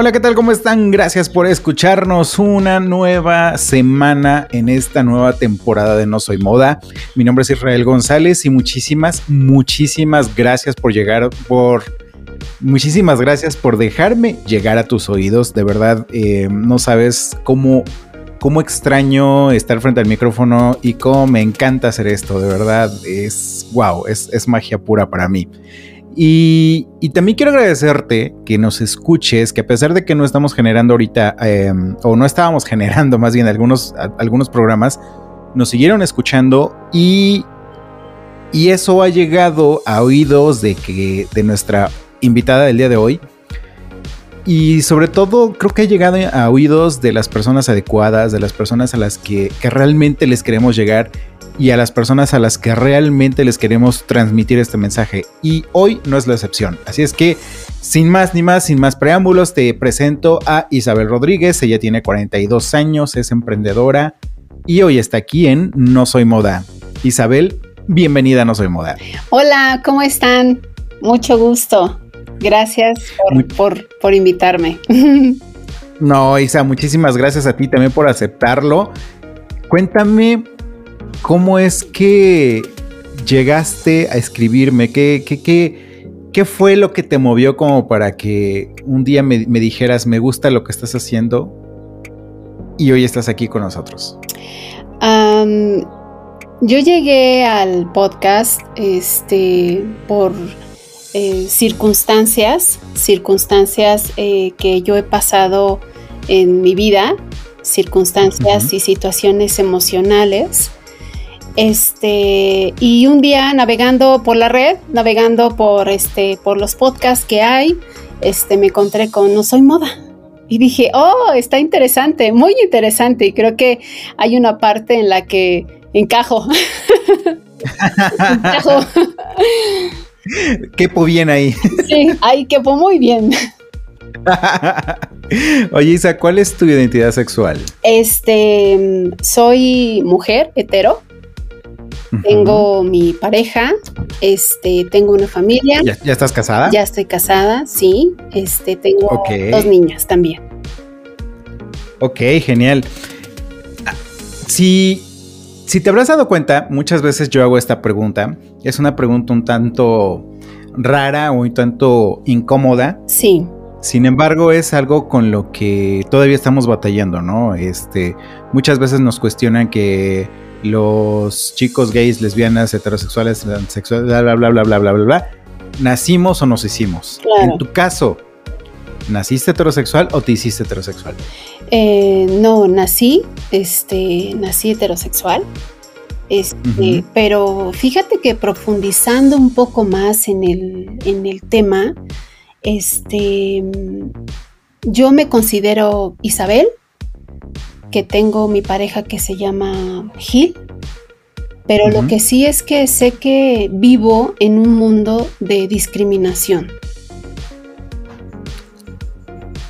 Hola, ¿qué tal? ¿Cómo están? Gracias por escucharnos una nueva semana en esta nueva temporada de No Soy Moda. Mi nombre es Israel González y muchísimas, muchísimas gracias por llegar, por... Muchísimas gracias por dejarme llegar a tus oídos. De verdad, eh, no sabes cómo, cómo extraño estar frente al micrófono y cómo me encanta hacer esto. De verdad, es wow, es, es magia pura para mí. Y, también quiero agradecerte que nos escuches, que a pesar de que no estamos generando ahorita, em, o no estábamos generando más bien algunos, algunos programas, nos siguieron escuchando y, y eso ha llegado a oídos de, que, de nuestra invitada del día de hoy. Y sobre todo creo que ha llegado a oídos de las personas adecuadas, de las personas a las que, que realmente les queremos llegar y a las personas a las que realmente les queremos transmitir este mensaje. Y hoy no es la excepción. Así es que, sin más ni más, sin más preámbulos, te presento a Isabel Rodríguez. Ella tiene 42 años, es emprendedora y hoy está aquí en No Soy Moda. Isabel, bienvenida a No Soy Moda. Hola, ¿cómo están? Mucho gusto. Gracias por, por invitarme. No, Isa, muchísimas gracias a ti también por aceptarlo. Cuéntame ¿cómo es que llegaste a escribirme? ¿Qué, qué, qué, fue lo que te movió como para que un día me, dijeras, me gusta lo que estás haciendo y hoy estás aquí con nosotros? yo llegué al podcast este, por eh, circunstancias, circunstancias eh, que yo he pasado en mi vida, circunstancias y situaciones emocionales este, y un día navegando por la red, navegando por, este, por los podcasts que hay, este, me encontré con No Soy Moda. Y dije, oh, está interesante, muy interesante. Y creo que hay una parte en la que encajo. encajo. Quepo bien ahí. sí, ahí quepo muy bien. Oye, Isa, ¿cuál es tu identidad sexual? Este, soy mujer hetero. Tengo mi pareja, este, tengo una familia. ¿Ya, estás casada? Ya estoy casada, sí. Este, tengo dos niñas también. Ok, genial. Ah, si, si te habrás dado cuenta, muchas veces yo hago esta pregunta. Es una pregunta un tanto rara o un tanto incómoda. Sí. Sin embargo, es algo con lo que todavía estamos batallando, ¿no? Este, muchas veces nos cuestionan que los chicos gays, lesbianas, heterosexuales, sexuales, bla, bla, bla, bla, bla, bla, bla, bla, nacimos o nos hicimos. En tu caso, ¿naciste heterosexual o te hiciste heterosexual? Eh, no, nací, este, nací heterosexual. Este, Pero fíjate que profundizando un poco más en el, en el tema, este, yo me considero Isabel, que tengo mi pareja que se llama Gil, pero lo que sí es que sé que vivo en un mundo de discriminación.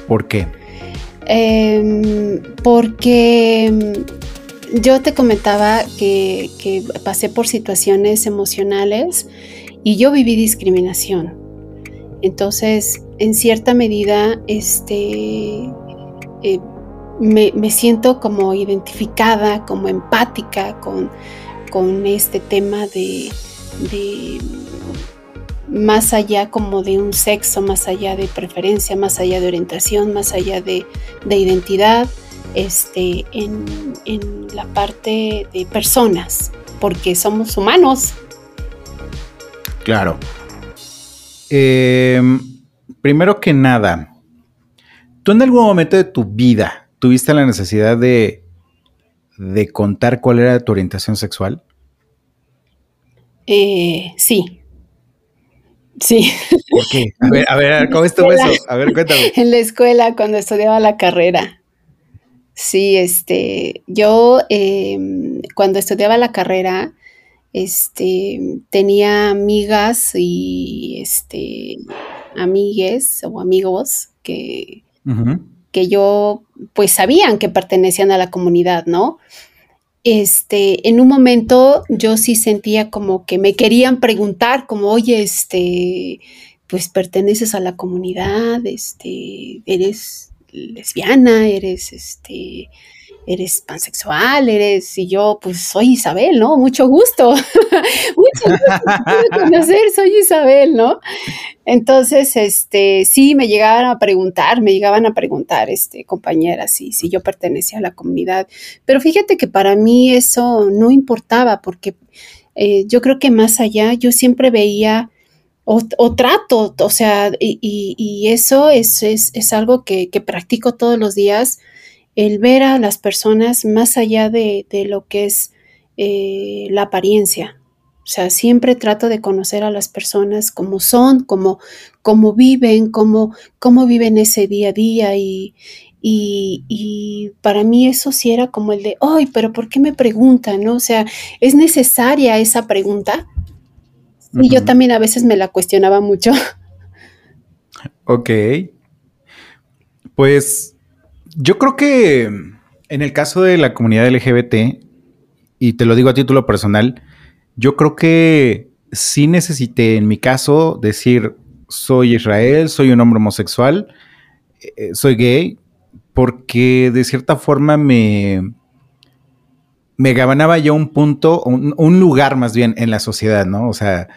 ¿Por qué? Em, porque yo te comentaba que, que, pasé por situaciones emocionales y yo viví discriminación. Entonces, en cierta medida, este, eh, me, siento como identificada, como empática con, este tema de, más allá como de un sexo, más allá de preferencia, más allá de orientación, más allá de, identidad, este, en, la parte de personas, porque somos humanos. Claro. Em, primero que nada, tú en algún momento de tu vida ¿Tuviste la necesidad de, de contar cuál era tu orientación sexual? Eh, sí. Sí. ¿Por qué? A ver, a ver, ¿cómo estuvo eso? A ver, cuéntame. En la escuela, cuando estudiaba la carrera. Sí, este, yo em, cuando estudiaba la carrera, este, tenía amigas y este, amigues o amigos que, que yo, pues sabían que pertenecían a la comunidad, ¿no? Este, en un momento yo sí sentía como que me querían preguntar, como, oye, este, pues perteneces a la comunidad, este, eres lesbiana, eres, este, eres pansexual, eres, y yo, pues soy Isabel, ¿no? Mucho gusto. Mucho gusto conocer, soy Isabel, ¿no? Entonces, este, sí, me llegaban a preguntar, me llegaban a preguntar, este, compañeras, si, si yo pertenecía a la comunidad. Pero fíjate que para mí eso no importaba, porque eh, yo creo que más allá, yo siempre veía o, trato, o sea, y, eso es, es, algo que, que practico todos los días el ver a las personas más allá de, lo que es eh, la apariencia. O sea, siempre trato de conocer a las personas como son, como, como viven, cómo, cómo viven ese día a día y, y, para mí eso sí era como el de, ay, pero ¿por qué me preguntan? ¿no? O sea, ¿es necesaria esa pregunta? Y yo también a veces me la cuestionaba mucho. Ok. Pues yo creo que en el caso de la comunidad LGBT, y te lo digo a título personal, yo creo que sí necesité, en mi caso, decir, soy Israel, soy un hombre homosexual, eh, soy gay, porque de cierta forma me, me ganaba yo un punto, un, lugar más bien en la sociedad, ¿no? O sea,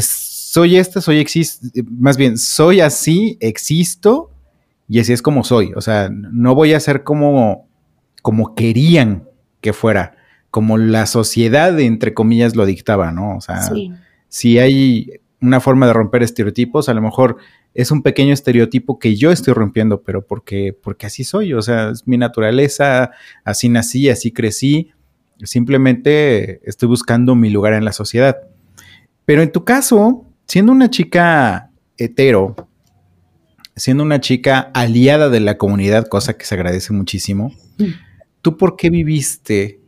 soy este, soy existo, más bien, soy así, existo, y así es como soy. O sea, no voy a ser como, como querían que fuera, como la sociedad, entre comillas, lo dictaba, ¿no? O sea, si hay una forma de romper estereotipos, a lo mejor es un pequeño estereotipo que yo estoy rompiendo, pero porque, porque así soy, o sea, es mi naturaleza, así nací, así crecí, simplemente estoy buscando mi lugar en la sociedad. Pero en tu caso, siendo una chica hetero, siendo una chica aliada de la comunidad, cosa que se agradece muchísimo, mm. ¿tú por qué viviste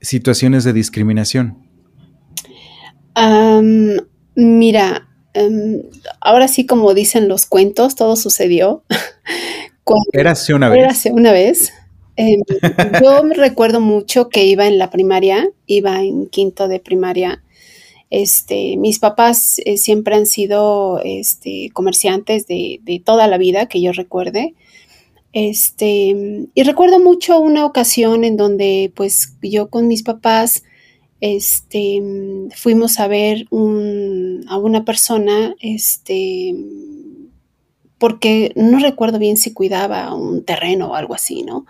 situaciones de discriminación? mira, em, ahora sí como dicen los cuentos, todo sucedió. Érase una vez. Érase una vez. Em, yo me recuerdo mucho que iba en la primaria, iba en quinto de primaria este, mis papás eh, siempre han sido este, comerciantes de, toda la vida que yo recuerde. Este, y recuerdo mucho una ocasión en donde pues yo con mis papás este, fuimos a ver a una persona, este, porque no recuerdo bien si cuidaba un terreno o algo así, ¿no?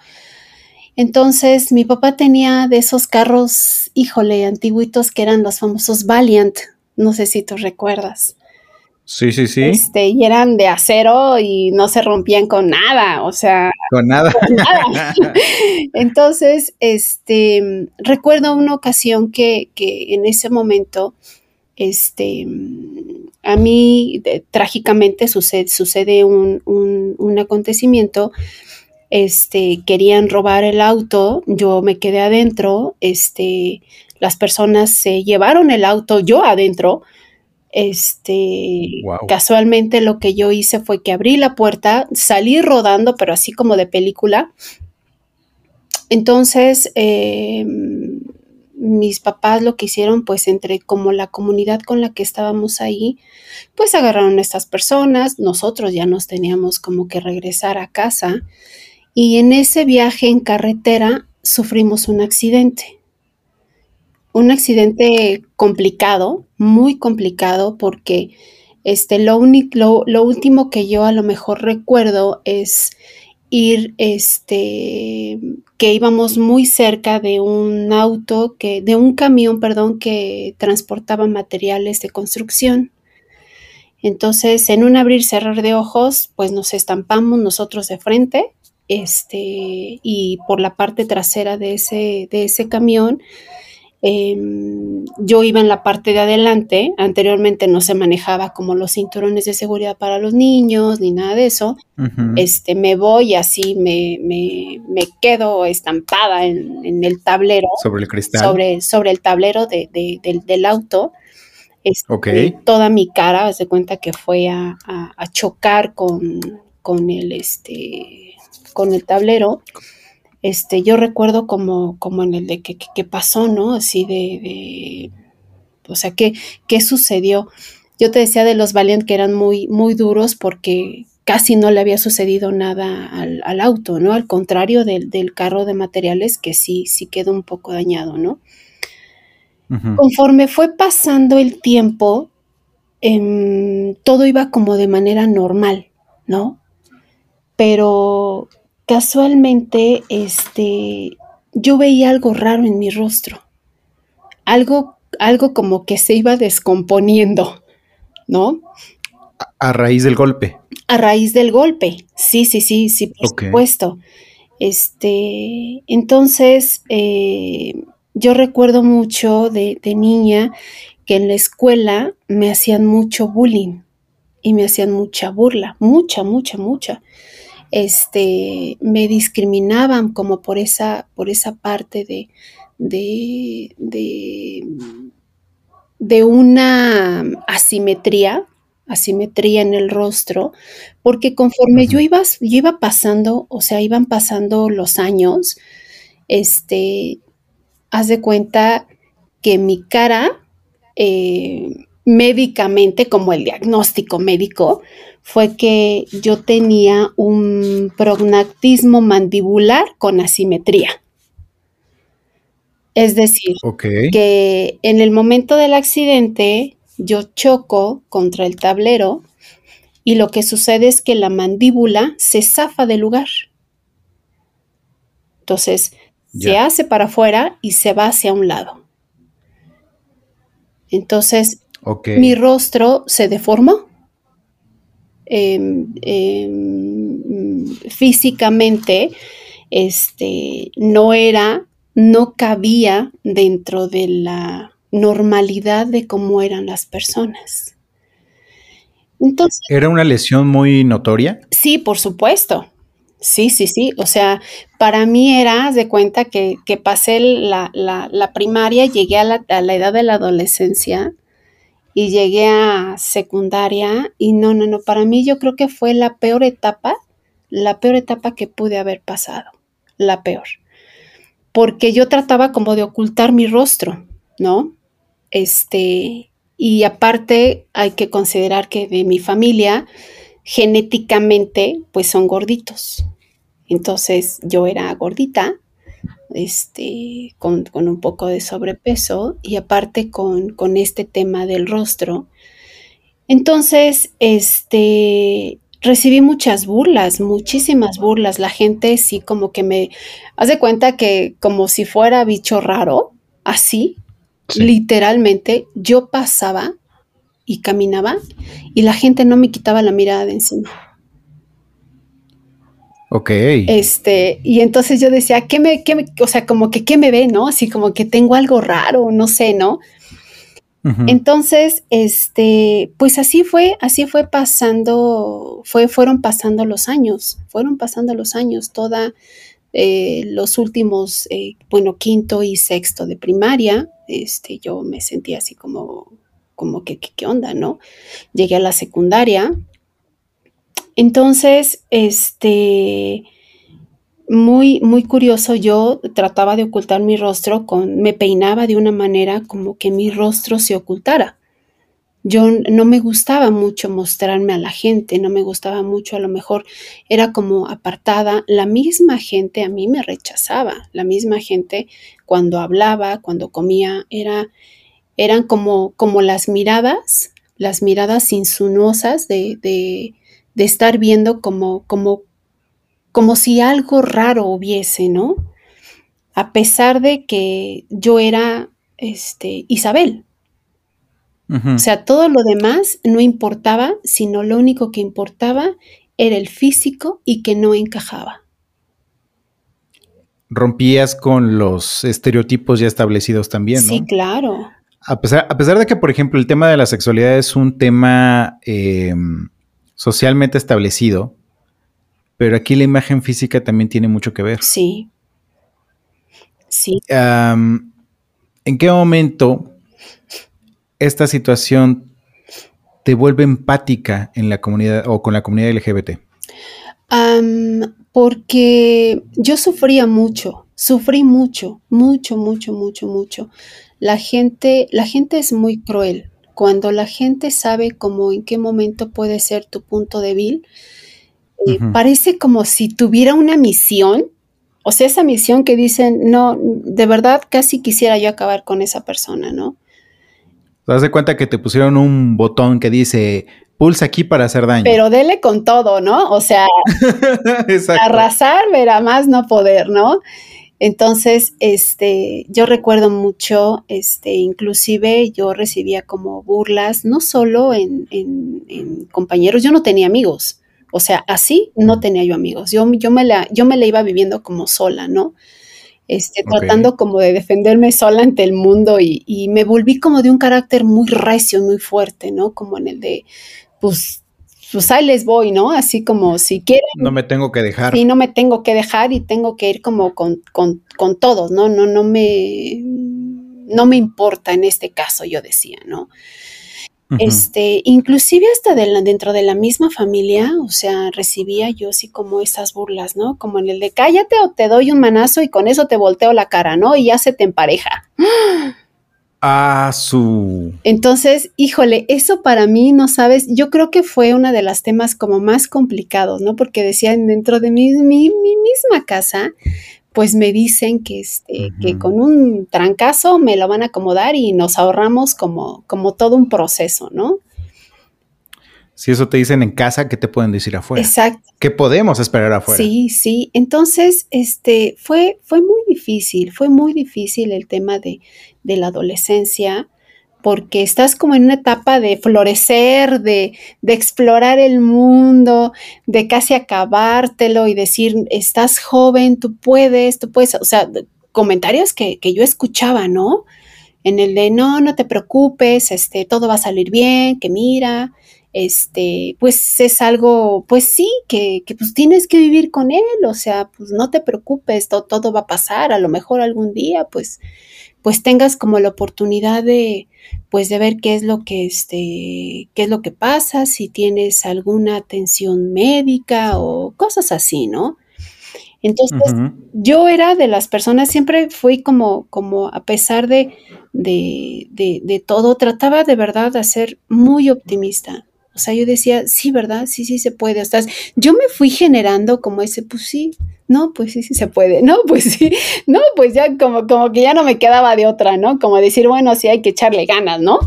Entonces mi papá tenía de esos carros, híjole, antiguitos que eran los famosos Valiant, no sé si tú recuerdas. Sí, sí, sí. Este, y eran de acero y no se rompían con nada, o sea. Con nada. Con nada. Entonces, este, recuerdo una ocasión que, que en ese momento, este, a mí trágicamente sucede, sucede un, un, un acontecimiento este, querían robar el auto, yo me quedé adentro, este, las personas se llevaron el auto, yo adentro, este, casualmente lo que yo hice fue que abrí la puerta, salí rodando, pero así como de película. Entonces, em, mis papás lo que hicieron, pues entre como la comunidad con la que estábamos ahí, pues agarraron a estas personas, nosotros ya nos teníamos como que regresar a casa y en ese viaje en carretera sufrimos un accidente. Un accidente complicado, muy complicado, porque este, lo, lo, último que yo a lo mejor recuerdo es ir, este, que íbamos muy cerca de un auto, que, de un camión, perdón, que transportaba materiales de construcción. Entonces, en un abrir cerrar de ojos, pues nos estampamos nosotros de frente este, y por la parte trasera de ese, de ese camión, Em, yo iba en la parte de adelante, anteriormente no se manejaba como los cinturones de seguridad para los niños ni nada de eso. este, me voy así, me, me, me quedo estampada en, el tablero. Sobre el cristal. Sobre, sobre el tablero de, del, auto. Este, Toda mi cara, se cuenta que fue a, a, chocar con, con el, este, con el tablero este, yo recuerdo como, como en el de que, pasó, ¿no? Así de, o sea, ¿qué, ¿qué sucedió? Yo te decía de los Valiant que eran muy, muy duros porque casi no le había sucedido nada al, auto, ¿no? Al contrario del, carro de materiales que sí, sí quedó un poco dañado, ¿no? Conforme fue pasando el tiempo, em, todo iba como de manera normal, ¿no? Pero casualmente, este, yo veía algo raro en mi rostro, algo, algo como que se iba descomponiendo, ¿no? A, raíz del golpe. A raíz del golpe, sí, sí, sí, sí, por supuesto. Este, entonces, eh, yo recuerdo mucho de, de niña que en la escuela me hacían mucho bullying y me hacían mucha burla, mucha, mucha, mucha este, me discriminaban como por esa, por esa parte de, de, de, una asimetría, asimetría en el rostro, porque conforme yo, iba, yo iba pasando, o sea, iban pasando los años, este, haz de cuenta que mi cara, eh, médicamente, como el diagnóstico médico, fue que yo tenía un prognactismo mandibular con asimetría. Es decir, que en el momento del accidente yo choco contra el tablero y lo que sucede es que la mandíbula se zafa del lugar. Entonces, se hace para afuera y se va hacia un lado. Entonces, mi rostro se deformó. Em, em, físicamente este, no era, no cabía dentro de la normalidad de cómo eran las personas. Entonces, ¿Era una lesión muy notoria? Sí, por supuesto. Sí, sí, sí. O sea, para mí era, de cuenta que, pasé la, primaria, llegué a la, a la edad de la adolescencia y llegué a secundaria y no, no, no, para mí yo creo que fue la peor etapa, la peor etapa que pude haber pasado, la peor. Porque yo trataba como de ocultar mi rostro, ¿no? Este, y aparte hay que considerar que de mi familia genéticamente pues son gorditos. Entonces yo era gordita este, con, un poco de sobrepeso y aparte con, este tema del rostro. Entonces, este, recibí muchas burlas, muchísimas burlas. La gente sí como que me hace cuenta que como si fuera bicho raro, así, literalmente, yo pasaba y caminaba y la gente no me quitaba la mirada de encima. Ok. Este, y entonces yo decía, ¿qué me, qué o sea, como que qué me ve, ¿no? Así como que tengo algo raro, no sé, ¿no? Entonces, este, pues así fue, así fue pasando, fue, fueron pasando los años, fueron pasando los años, toda eh, los últimos, eh, bueno, quinto y sexto de primaria, este, yo me sentía así como, como que, ¿qué onda, no? Llegué a la secundaria, entonces, este, muy, muy curioso, yo trataba de ocultar mi rostro con, me peinaba de una manera como que mi rostro se ocultara. Yo no me gustaba mucho mostrarme a la gente, no me gustaba mucho, a lo mejor era como apartada. La misma gente a mí me rechazaba, la misma gente cuando hablaba, cuando comía, era, eran como, como las miradas, las miradas insinuosas de, de de estar viendo como, como, como si algo raro hubiese, ¿no? A pesar de que yo era este, Isabel. O sea, todo lo demás no importaba, sino lo único que importaba era el físico y que no encajaba. rompías con los estereotipos ya establecidos también, ¿no? Sí, claro. A pesar, a pesar de que, por ejemplo, el tema de la sexualidad es un tema em, socialmente establecido, pero aquí la imagen física también tiene mucho que ver. Sí. Sí. ¿En qué momento esta situación te vuelve empática en la comunidad o con la comunidad LGBT? porque yo sufría mucho, sufrí mucho, mucho, mucho, mucho, mucho. La gente, la gente es muy cruel. Cuando la gente sabe cómo en qué momento puede ser tu punto débil, eh, parece como si tuviera una misión, o sea, esa misión que dicen, no, de verdad casi quisiera yo acabar con esa persona, ¿no? Te das de cuenta que te pusieron un botón que dice pulsa aquí para hacer daño. Pero dele con todo, ¿no? O sea, arrasar, verá más no poder, ¿no? Entonces, este, yo recuerdo mucho, este, inclusive yo recibía como burlas, no solo en, compañeros, yo no tenía amigos, o sea, así no tenía yo amigos, yo, yo, me, la, yo me la iba viviendo como sola, ¿no? Este, tratando como de defenderme sola ante el mundo y, y, me volví como de un carácter muy recio, muy fuerte, ¿no? Como en el de, pues, pues ahí les voy, ¿no? Así como si quieren. No me tengo que dejar. Sí, no me tengo que dejar y tengo que ir como con, con, con todos, ¿no? No, no me, no me importa en este caso, yo decía, ¿no? Este, inclusive hasta dentro de la misma familia, o sea, recibía yo así como esas burlas, ¿no? Como en el de cállate o te doy un manazo y con eso te volteo la cara, ¿no? Y ya se te empareja. A su. Entonces, híjole, eso para mí, no sabes, yo creo que fue uno de los temas como más complicados, ¿no? Porque decían dentro de mi, mi, misma casa, pues me dicen que, este, que con un trancazo me lo van a acomodar y nos ahorramos como, como todo un proceso, ¿no? Si eso te dicen en casa, ¿qué te pueden decir afuera? Exacto. ¿Qué podemos esperar afuera? Sí, sí. Entonces, este, fue, fue muy difícil, fue muy difícil el tema de, de la adolescencia, porque estás como en una etapa de florecer, de, de, explorar el mundo, de casi acabártelo y decir, estás joven, tú puedes, tú puedes, o sea, comentarios que, que yo escuchaba, ¿no? En el de, no, no te preocupes, este, todo va a salir bien, que mira, este, pues es algo, pues sí, que, que, pues tienes que vivir con él, o sea, pues no te preocupes, todo, va a pasar, a lo mejor algún día, pues, pues tengas como la oportunidad de, pues de ver qué es lo que, este, qué es lo que pasa, si tienes alguna atención médica o cosas así, ¿no? Entonces, yo era de las personas, siempre fui como, como a pesar de, de, de, de todo, trataba de verdad de ser muy optimista, o sea, yo decía, sí, ¿verdad? Sí, sí se puede. O sea, yo me fui generando como ese, pues sí, no, pues sí, sí se puede. No, pues sí, no, pues ya como, como que ya no me quedaba de otra, ¿no? Como decir, bueno, sí hay que echarle ganas, ¿no?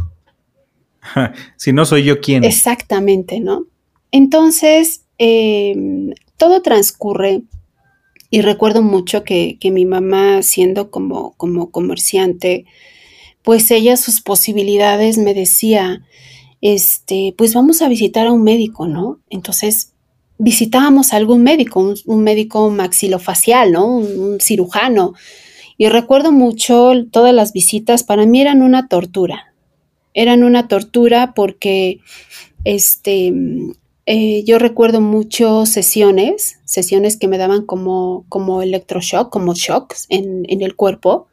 si no soy yo quien. Exactamente, ¿no? Entonces, em, todo transcurre y recuerdo mucho que, que, mi mamá, siendo como, como comerciante, pues ella sus posibilidades me decía, este, pues vamos a visitar a un médico, ¿no? Entonces visitábamos a algún médico, un, médico maxilofacial, ¿no? Un, cirujano. Y recuerdo mucho todas las visitas, para mí eran una tortura. Eran una tortura porque este, eh, yo recuerdo mucho sesiones, sesiones que me daban como, como electroshock, como shocks en, en el cuerpo.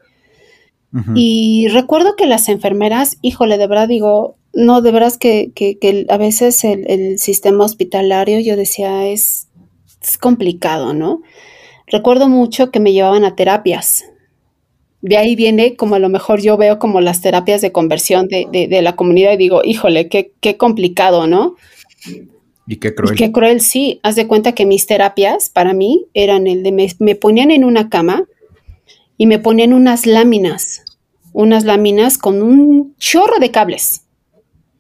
Y recuerdo que las enfermeras, híjole, de verdad digo, no, de verdad que, que, a veces el, sistema hospitalario, yo decía, es, complicado, ¿no? Recuerdo mucho que me llevaban a terapias. De ahí viene como a lo mejor yo veo como las terapias de conversión de, de, la comunidad y digo, híjole, qué, qué complicado, ¿no? Y qué cruel. qué cruel, sí. Haz de cuenta que mis terapias para mí eran el de me, me ponían en una cama y me ponían unas láminas, unas láminas con un chorro de cables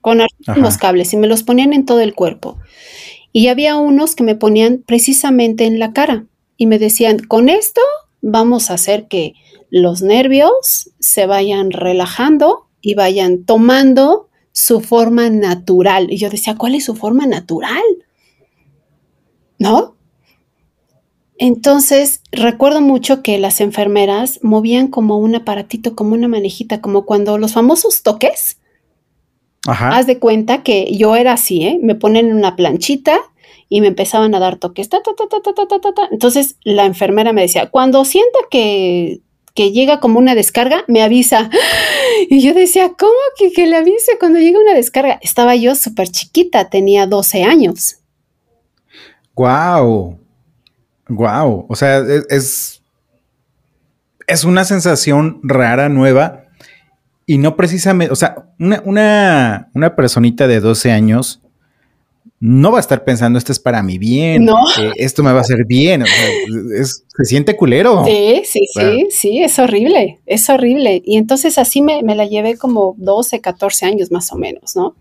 con los cables y me los ponían en todo el cuerpo. Y había unos que me ponían precisamente en la cara y me decían, con esto vamos a hacer que los nervios se vayan relajando y vayan tomando su forma natural. Y yo decía, ¿cuál es su forma natural? ¿No? Entonces, recuerdo mucho que las enfermeras movían como un aparatito, como una manejita, como cuando los famosos toques. Ajá. Haz de cuenta que yo era así, ¿eh? Me ponen en una planchita y me empezaban a dar toques. Ta, ta, ta, Entonces, la enfermera me decía, cuando sienta que, que, llega como una descarga, me avisa. Y yo decía, ¿cómo que, que le avise cuando llega una descarga? Estaba yo súper chiquita, tenía 12 años. ¡Guau! Wow, o sea, e, es, es, una sensación rara, nueva, y no precisamente, o sea, una, una, una, personita de 12 años no va a estar pensando esto es para mi bien, no. esto me va a hacer bien, o sea, se siente culero. Sí, sí, sí, sí, es horrible, es horrible. Y entonces así me, me la llevé como 12, 14 años más o menos, ¿no?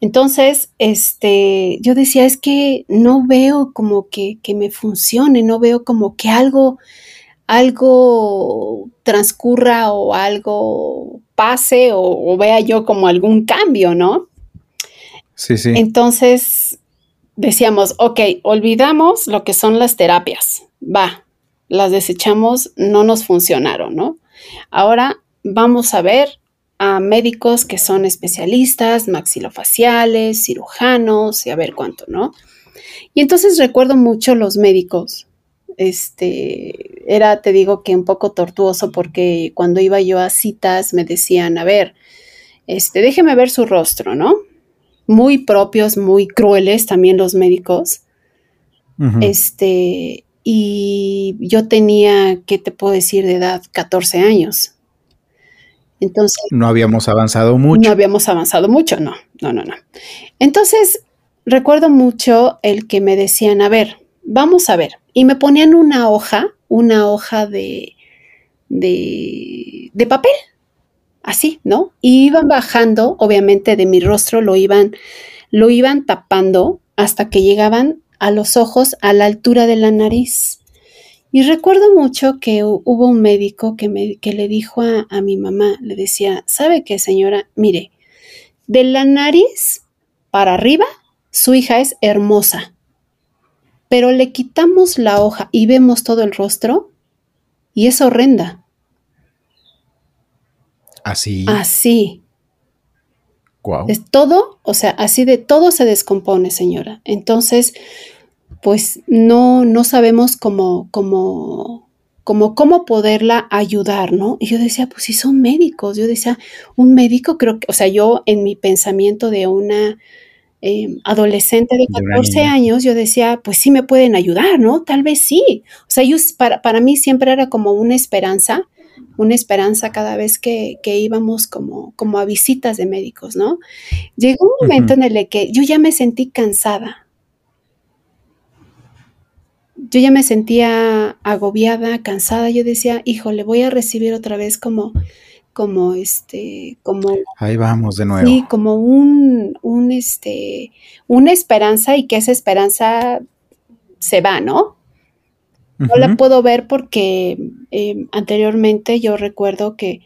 Entonces, este, yo decía, es que no veo como que, me funcione, no veo como que algo, algo transcurra o algo pase o, vea yo como algún cambio, ¿no? Sí, sí. Entonces decíamos, ok, olvidamos lo que son las terapias, va, las desechamos, no nos funcionaron, ¿no? Ahora vamos a ver a médicos que son especialistas, maxilofaciales, cirujanos y a ver cuánto, ¿no? Y entonces recuerdo mucho los médicos. Este, era, te digo que un poco tortuoso porque cuando iba yo a citas me decían, a ver, este, déjeme ver su rostro, ¿no? Muy propios, muy crueles también los médicos. Este, y yo tenía, ¿qué te puedo decir de edad? 14 años. Entonces. No habíamos avanzado mucho. No habíamos avanzado mucho, no, no, no, no. Entonces, recuerdo mucho el que me decían, a ver, vamos a ver. Y me ponían una hoja, una hoja de, de, de papel, así, ¿no? Y iban bajando, obviamente, de mi rostro, lo iban, lo iban tapando hasta que llegaban a los ojos a la altura de la nariz. Y recuerdo mucho que hubo un médico que, me, que le dijo a, a mi mamá, le decía, ¿sabe qué señora? Mire, de la nariz para arriba, su hija es hermosa, pero le quitamos la hoja y vemos todo el rostro y es horrenda. Así. Así. Wow. Es todo, o sea, así de todo se descompone, señora. Entonces, pues no, no sabemos cómo, cómo, cómo, cómo poderla ayudar, ¿no? Y yo decía, pues si son médicos, yo decía, un médico creo que, o sea, yo en mi pensamiento de una em, adolescente de 14 años, yo decía, pues sí me pueden ayudar, ¿no? Tal vez sí. O sea, yo, para, para mí siempre era como una esperanza, una esperanza cada vez que, que, íbamos como, como a visitas de médicos, ¿no? Llegó un momento en el que yo ya me sentí cansada, yo ya me sentía agobiada, cansada. Yo decía, híjole, voy a recibir otra vez como, como este, como. Ahí vamos de nuevo. Sí, como un, un, este, una esperanza y que esa esperanza se va, ¿no? No la puedo ver porque em, anteriormente yo recuerdo que,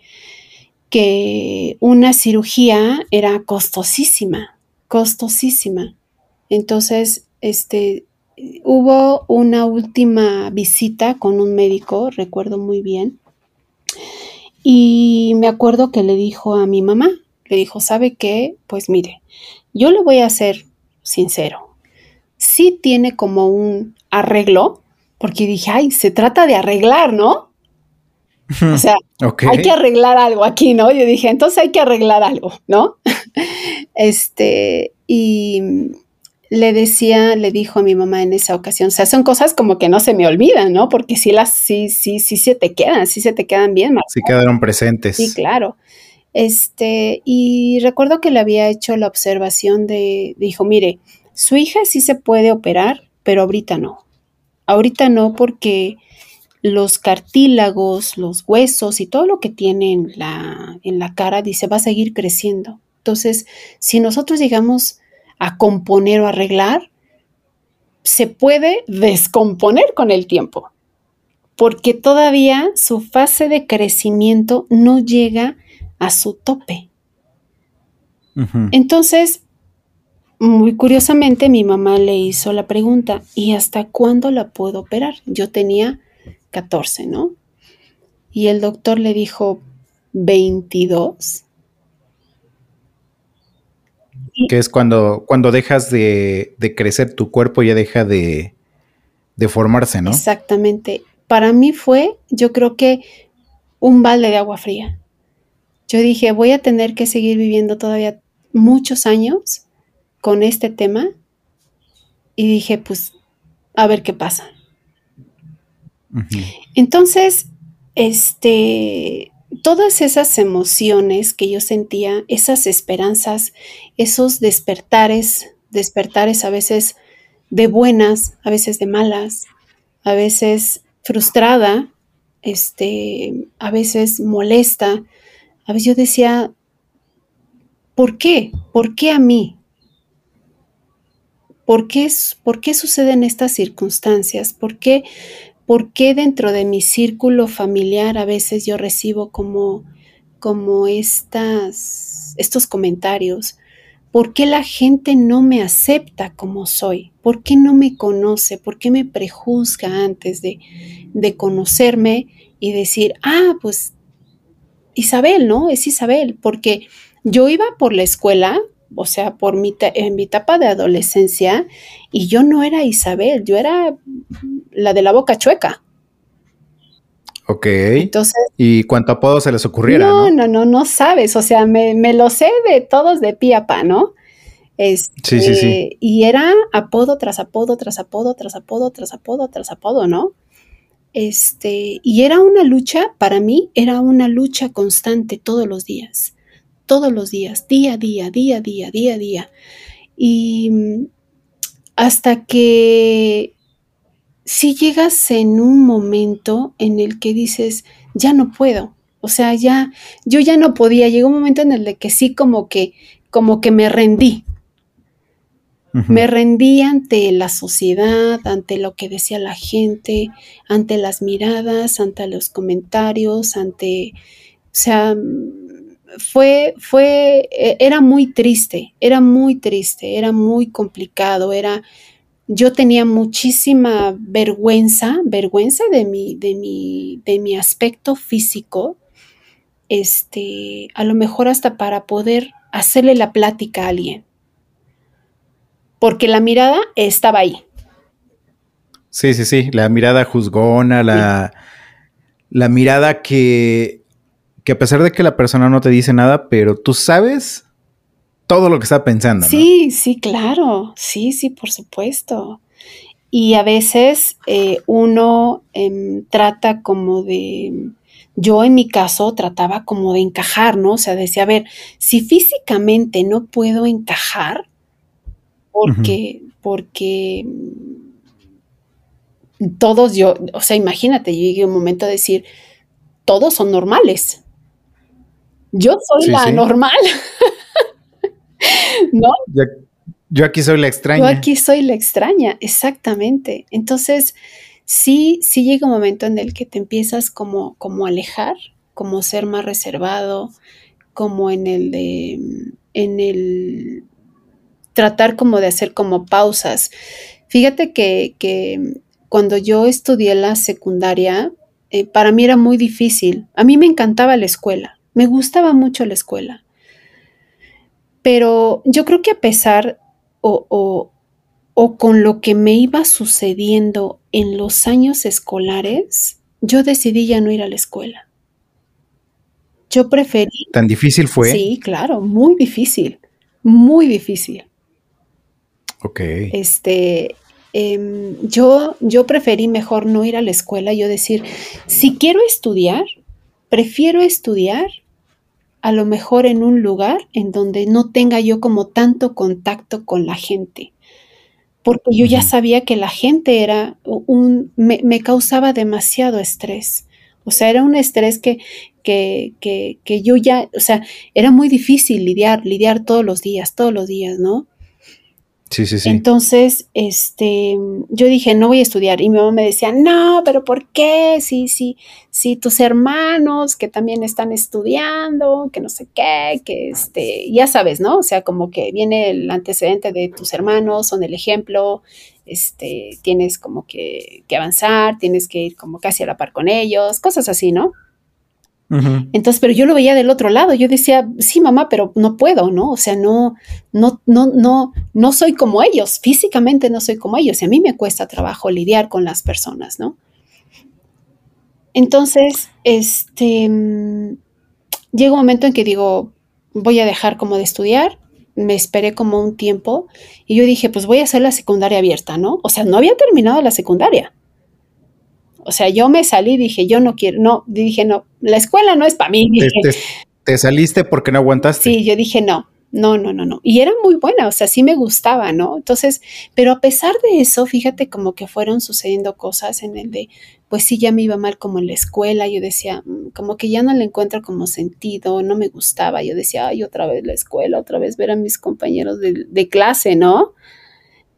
que una cirugía era costosísima, costosísima. Entonces, este, hubo una última visita con un médico, recuerdo muy bien, y me acuerdo que le dijo a mi mamá, le dijo, ¿sabe qué? Pues mire, yo le voy a ser sincero, sí tiene como un arreglo, porque dije, ay, se trata de arreglar, ¿no? O sea, hay que arreglar algo aquí, ¿no? Yo dije, entonces hay que arreglar algo, ¿no? este, y le decía, le dijo a mi mamá en esa ocasión, o sea, son cosas como que no se me olvidan, ¿no? Porque sí las, sí, sí, sí se te quedan, sí se te quedan bien. Sí quedaron presentes. Sí, claro. Este, y recuerdo que le había hecho la observación de, dijo, mire, su hija sí se puede operar, pero ahorita no. Ahorita no porque los cartílagos, los huesos y todo lo que tiene en la, en la cara, dice, va a seguir creciendo. Entonces, si nosotros llegamos a componer o arreglar, se puede descomponer con el tiempo, porque todavía su fase de crecimiento no llega a su tope. Entonces, muy curiosamente mi mamá le hizo la pregunta, ¿y hasta cuándo la puedo operar? Yo tenía 14, ¿no? Y el doctor le dijo, 22. Que es cuando, cuando dejas de, crecer tu cuerpo, ya deja de, de formarse, ¿no? Exactamente. Para mí fue, yo creo que un balde de agua fría. Yo dije, voy a tener que seguir viviendo todavía muchos años con este tema y dije, pues, a ver qué pasa. Entonces, este, todas esas emociones que yo sentía, esas esperanzas, esos despertares, despertares a veces de buenas, a veces de malas, a veces frustrada, este, a veces molesta, a veces yo decía, ¿por qué? ¿Por qué a mí? ¿Por qué, ¿Por qué suceden estas circunstancias? ¿Por qué, ¿Por qué dentro de mi círculo familiar a veces yo recibo como, como estas, estos comentarios? ¿Por qué la gente no me acepta como soy? ¿Por qué no me conoce? ¿Por qué me prejuzga antes de, de conocerme y decir, ah, pues Isabel, ¿no? Es Isabel, porque yo iba por la escuela o sea, por mi en mi etapa de adolescencia, y yo no era Isabel, yo era la de la boca chueca. Ok. Entonces. ¿Y cuánto apodo se les ocurriera? No, no, no, no, sabes. O sea, me, lo sé de todos de pie a pa, ¿no? sí, sí, sí. Este, y era apodo tras apodo, tras apodo, tras apodo, tras apodo, tras apodo, ¿no? Este, y era una lucha, para mí, era una lucha constante todos los días todos los días, día a día, día a día, día a día. Y mm, hasta que si llegas en un momento en el que dices, ya no puedo, o sea, ya, yo ya no podía, llegó un momento en el que sí como que, como que me rendí. Me rendí ante la sociedad, ante lo que decía la gente, ante las miradas, ante los comentarios, ante, o sea, fue, fue, e, era muy triste, era muy triste, era muy complicado, era, yo tenía muchísima vergüenza, vergüenza de mi, de mi, de mi aspecto físico, este, a lo mejor hasta para poder hacerle la plática a alguien, porque la mirada estaba ahí. Sí, sí, sí, la mirada juzgona, la, la mirada que que a pesar de que la persona no te dice nada, pero tú sabes todo lo que está pensando. Sí, sí, claro, sí, sí, por supuesto. Y a veces eh, uno em, trata como de, yo en mi caso trataba como de encajar, ¿no? O sea, decía, a ver, si físicamente no puedo encajar, porque, porque todos yo, o sea, imagínate, yo llegué a un momento a decir, todos son normales. Yo soy la normal. ¿No? Yo, aquí soy la extraña. Yo aquí soy la extraña, exactamente. Entonces, sí, sí llega un momento en el que te empiezas como, como alejar, como ser más reservado, como en el de, en el tratar como de hacer como pausas. Fíjate que, que cuando yo estudié la secundaria, eh, para mí era muy difícil. A mí me encantaba la escuela, me gustaba mucho la escuela. Pero yo creo que a pesar o, con lo que me iba sucediendo en los años escolares, yo decidí ya no ir a la escuela. Yo preferí... ¿Tan difícil fue? Sí, claro, muy difícil, muy difícil. Ok. Este, em, yo, yo preferí mejor no ir a la escuela, yo decir, si quiero estudiar, prefiero estudiar a lo mejor en un lugar en donde no tenga yo como tanto contacto con la gente, porque yo ya sabía que la gente era un, me, causaba demasiado estrés. O sea, era un estrés que, que, que, que, yo ya, o sea, era muy difícil lidiar, lidiar todos los días, todos los días, ¿no? Sí, sí, sí. Entonces, este, yo dije, no voy a estudiar. Y mi mamá me decía, no, pero ¿por qué? Sí, sí, sí, tus hermanos que también están estudiando, que no sé qué, que este, ya sabes, ¿no? O sea, como que viene el antecedente de tus hermanos, son el ejemplo, este, tienes como que, que avanzar, tienes que ir como casi a la par con ellos, cosas así, ¿no? Entonces, pero yo lo veía del otro lado. Yo decía, sí, mamá, pero no puedo, ¿no? O sea, no, no, no, no, no soy como ellos. Físicamente no soy como ellos. Y a mí me cuesta trabajo lidiar con las personas, ¿no? Entonces, este, llega un momento en que digo, voy a dejar como de estudiar. Me esperé como un tiempo y yo dije, pues voy a hacer la secundaria abierta, ¿no? O sea, no había terminado la secundaria. O sea, yo me salí, dije, yo no quiero, no, dije, no, la escuela no es para mí. te, saliste porque no aguantaste? Sí, yo dije, no, no, no, no, no. Y era muy buena, o sea, sí me gustaba, ¿no? Entonces, pero a pesar de eso, fíjate como que fueron sucediendo cosas en el de, pues sí, ya me iba mal como en la escuela, yo decía, mm, como que ya no le encuentro como sentido, no me gustaba, yo decía, ay, otra vez la escuela, otra vez ver a mis compañeros de, de clase, ¿no?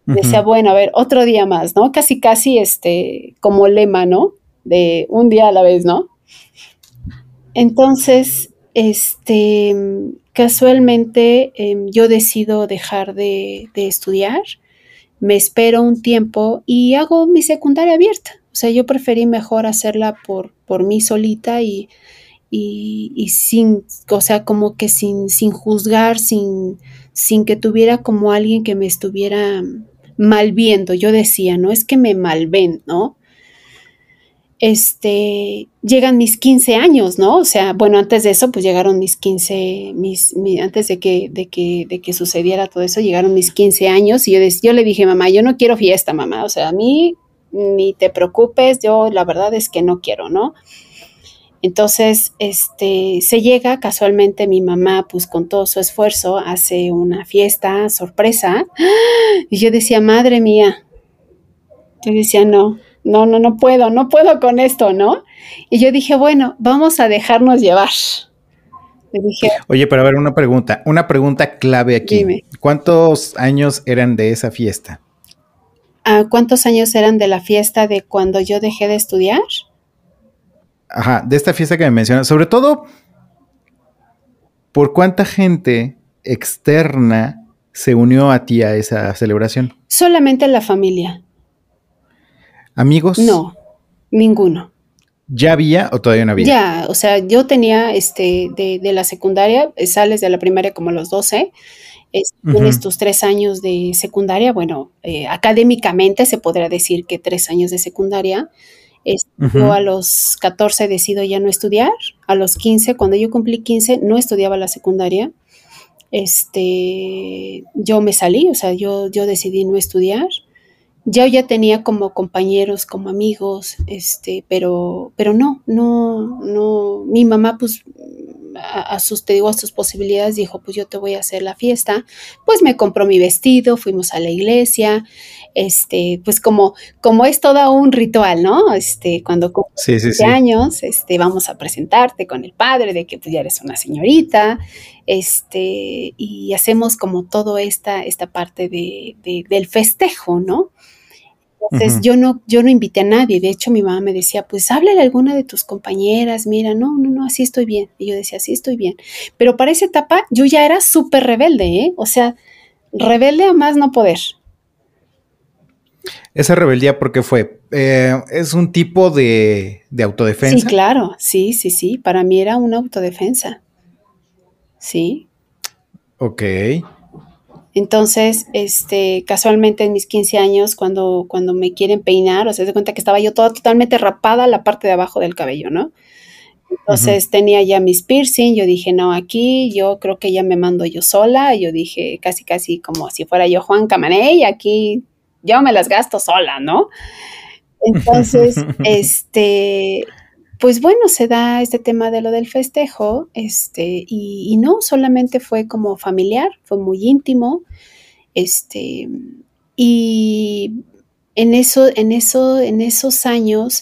Decía, bueno, a ver, otro día más, ¿no? Casi, casi, este, como lema, ¿no? De un día a la vez, ¿no? Entonces, este, casualmente em, yo decido dejar de, estudiar, me espero un tiempo y hago mi secundaria abierta. O sea, yo preferí mejor hacerla por, por mí solita y, y, sin, o sea, como que sin, sin juzgar, sin, sin que tuviera como alguien que me estuviera mal viendo. Yo decía, no es que me malven, ¿no? Este, llegan mis 15 años, ¿no? O sea, bueno, antes de eso, pues llegaron mis 15, mis, antes de que, de, que, de que sucediera todo eso, llegaron mis 15 años y yo, yo le dije, mamá, yo no quiero fiesta, mamá, o sea, a mí ni te preocupes, yo la verdad es que no quiero, ¿no? Entonces, este, se llega, casualmente mi mamá, pues con todo su esfuerzo, hace una fiesta sorpresa. Y yo decía, madre mía. Yo decía, no, no, no, no puedo, no puedo con esto, ¿no? Y yo dije, bueno, vamos a dejarnos llevar. dije, Oye, pero a ver, una pregunta, una pregunta clave aquí. ¿Cuántos años eran de esa fiesta? Ah, ¿Cuántos años eran de la fiesta de cuando yo dejé de estudiar? Ajá, de esta fiesta que me mencionas, sobre todo, ¿por cuánta gente externa se unió a ti a esa celebración? Solamente la familia. ¿Amigos? No, ninguno. ¿Ya había o todavía no había? Ya, o sea, yo tenía este de, la secundaria, eh, sales de la primaria como a los 12, tienes tus tres años de secundaria, bueno, eh, académicamente se podrá decir que tres años de secundaria, yo a los 14 decido ya no estudiar. A los 15, cuando yo cumplí 15, no estudiaba la secundaria. Este, yo me salí, o sea, yo, yo decidí no estudiar. Yo ya tenía como compañeros, como amigos, este, pero, pero no, no, no, mi mamá pues a, sus, te digo, a sus posibilidades dijo, pues yo te voy a hacer la fiesta, pues me compró mi vestido, fuimos a la iglesia, este, pues como, como es todo un ritual, ¿no? Este, cuando cumples años, este, vamos a presentarte con el padre de que pues ya eres una señorita, este, y hacemos como todo esta, esta parte de, del festejo, ¿no? Entonces yo no, yo no invité a nadie. De hecho, mi mamá me decía, pues háblale a alguna de tus compañeras, mira, no, no, no, así estoy bien. Y yo decía, así estoy bien. Pero para esa etapa yo ya era súper rebelde, ¿eh? O sea, rebelde a más no poder. Esa rebeldía, ¿por qué fue? Eh, ¿Es un tipo de, de, autodefensa? Sí, claro, sí, sí, sí. Para mí era una autodefensa. Sí. Ok. Entonces, este, casualmente en mis 15 años, cuando, cuando me quieren peinar, o sea, se cuenta que estaba yo toda totalmente rapada la parte de abajo del cabello, ¿no? Entonces tenía ya mis piercing, yo dije, no, aquí yo creo que ya me mando yo sola, yo dije casi, casi como si fuera yo Juan Camané, y aquí yo me las gasto sola, ¿no? Entonces, este, pues bueno, se da este tema de lo del festejo, este, y, no solamente fue como familiar, fue muy íntimo, este, y en eso, en eso, en esos años,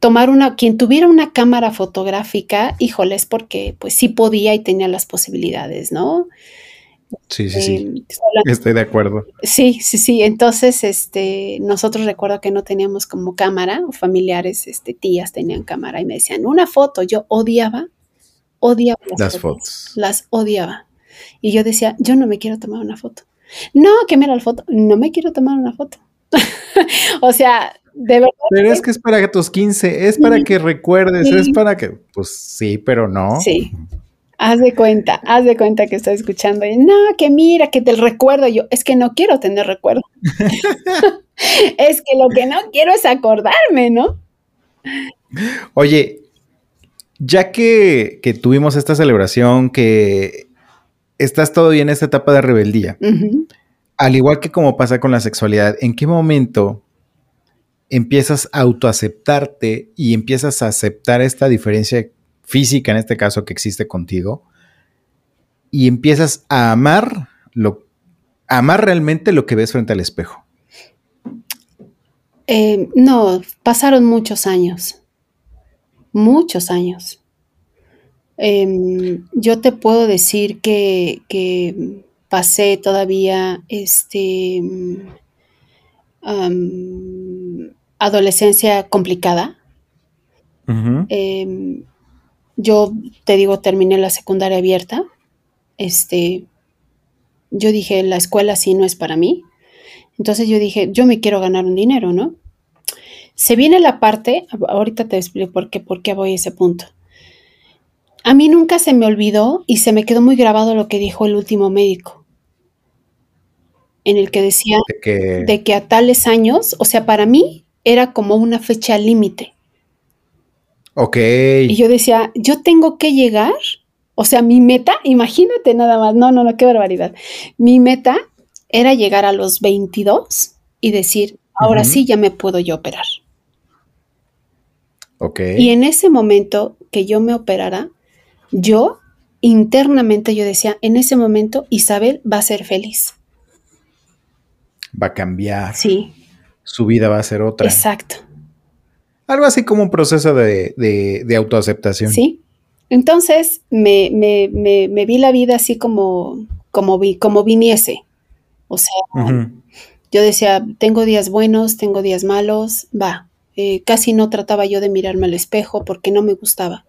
tomar una, quien tuviera una cámara fotográfica, híjoles, porque pues sí podía y tenía las posibilidades, ¿no? Sí, sí, sí. Em, Estoy de acuerdo. Sí, sí, sí. Entonces, este, nosotros recuerdo que no teníamos como cámara, o familiares, este, tías tenían cámara y me decían, una foto. Yo odiaba, odiaba las, fotos. Las odiaba. Y yo decía, yo no me quiero tomar una foto. No, que mira la foto. No me quiero tomar una foto. o sea, de verdad. Pero es que es para tus 15, es para que recuerdes, es para que, pues sí, pero no. Sí. Haz de cuenta, haz de cuenta que estoy escuchando y no, que mira, que te recuerdo yo, es que no quiero tener recuerdo. es que lo que no quiero es acordarme, ¿no? Oye, ya que, tuvimos esta celebración, que estás todavía en esta etapa de rebeldía, al igual que como pasa con la sexualidad, ¿en qué momento empiezas a autoaceptarte y empiezas a aceptar esta diferencia física, en este caso, que existe contigo, y empiezas a amar lo, amar realmente lo que ves frente al espejo? Eh, no, pasaron muchos años, muchos años. Em, yo te puedo decir que, que pasé todavía este adolescencia complicada. Yo te digo, terminé la secundaria abierta. Este, yo dije, la escuela sí no es para mí. Entonces yo dije, yo me quiero ganar un dinero, ¿no? Se viene la parte, ahorita te explico por qué, por qué voy a ese punto. A mí nunca se me olvidó y se me quedó muy grabado lo que dijo el último médico, en el que decía de que, a tales años, o sea, para mí era como una fecha límite. Ok. Y yo decía, yo tengo que llegar, o sea, mi meta, imagínate nada más, no, no, no, qué barbaridad. Mi meta era llegar a los 22 y decir, ahora sí ya me puedo yo operar. Ok. Y en ese momento que yo me operara, yo internamente yo decía, en ese momento Isabel va a ser feliz. Va a cambiar. Sí. Su vida va a ser otra. Exacto. Algo así como un proceso de, autoaceptación. Sí. Entonces me, me, vi la vida así como, como, vi, como viniese. O sea, yo decía, tengo días buenos, tengo días malos, va. Eh, casi no trataba yo de mirarme al espejo porque no me gustaba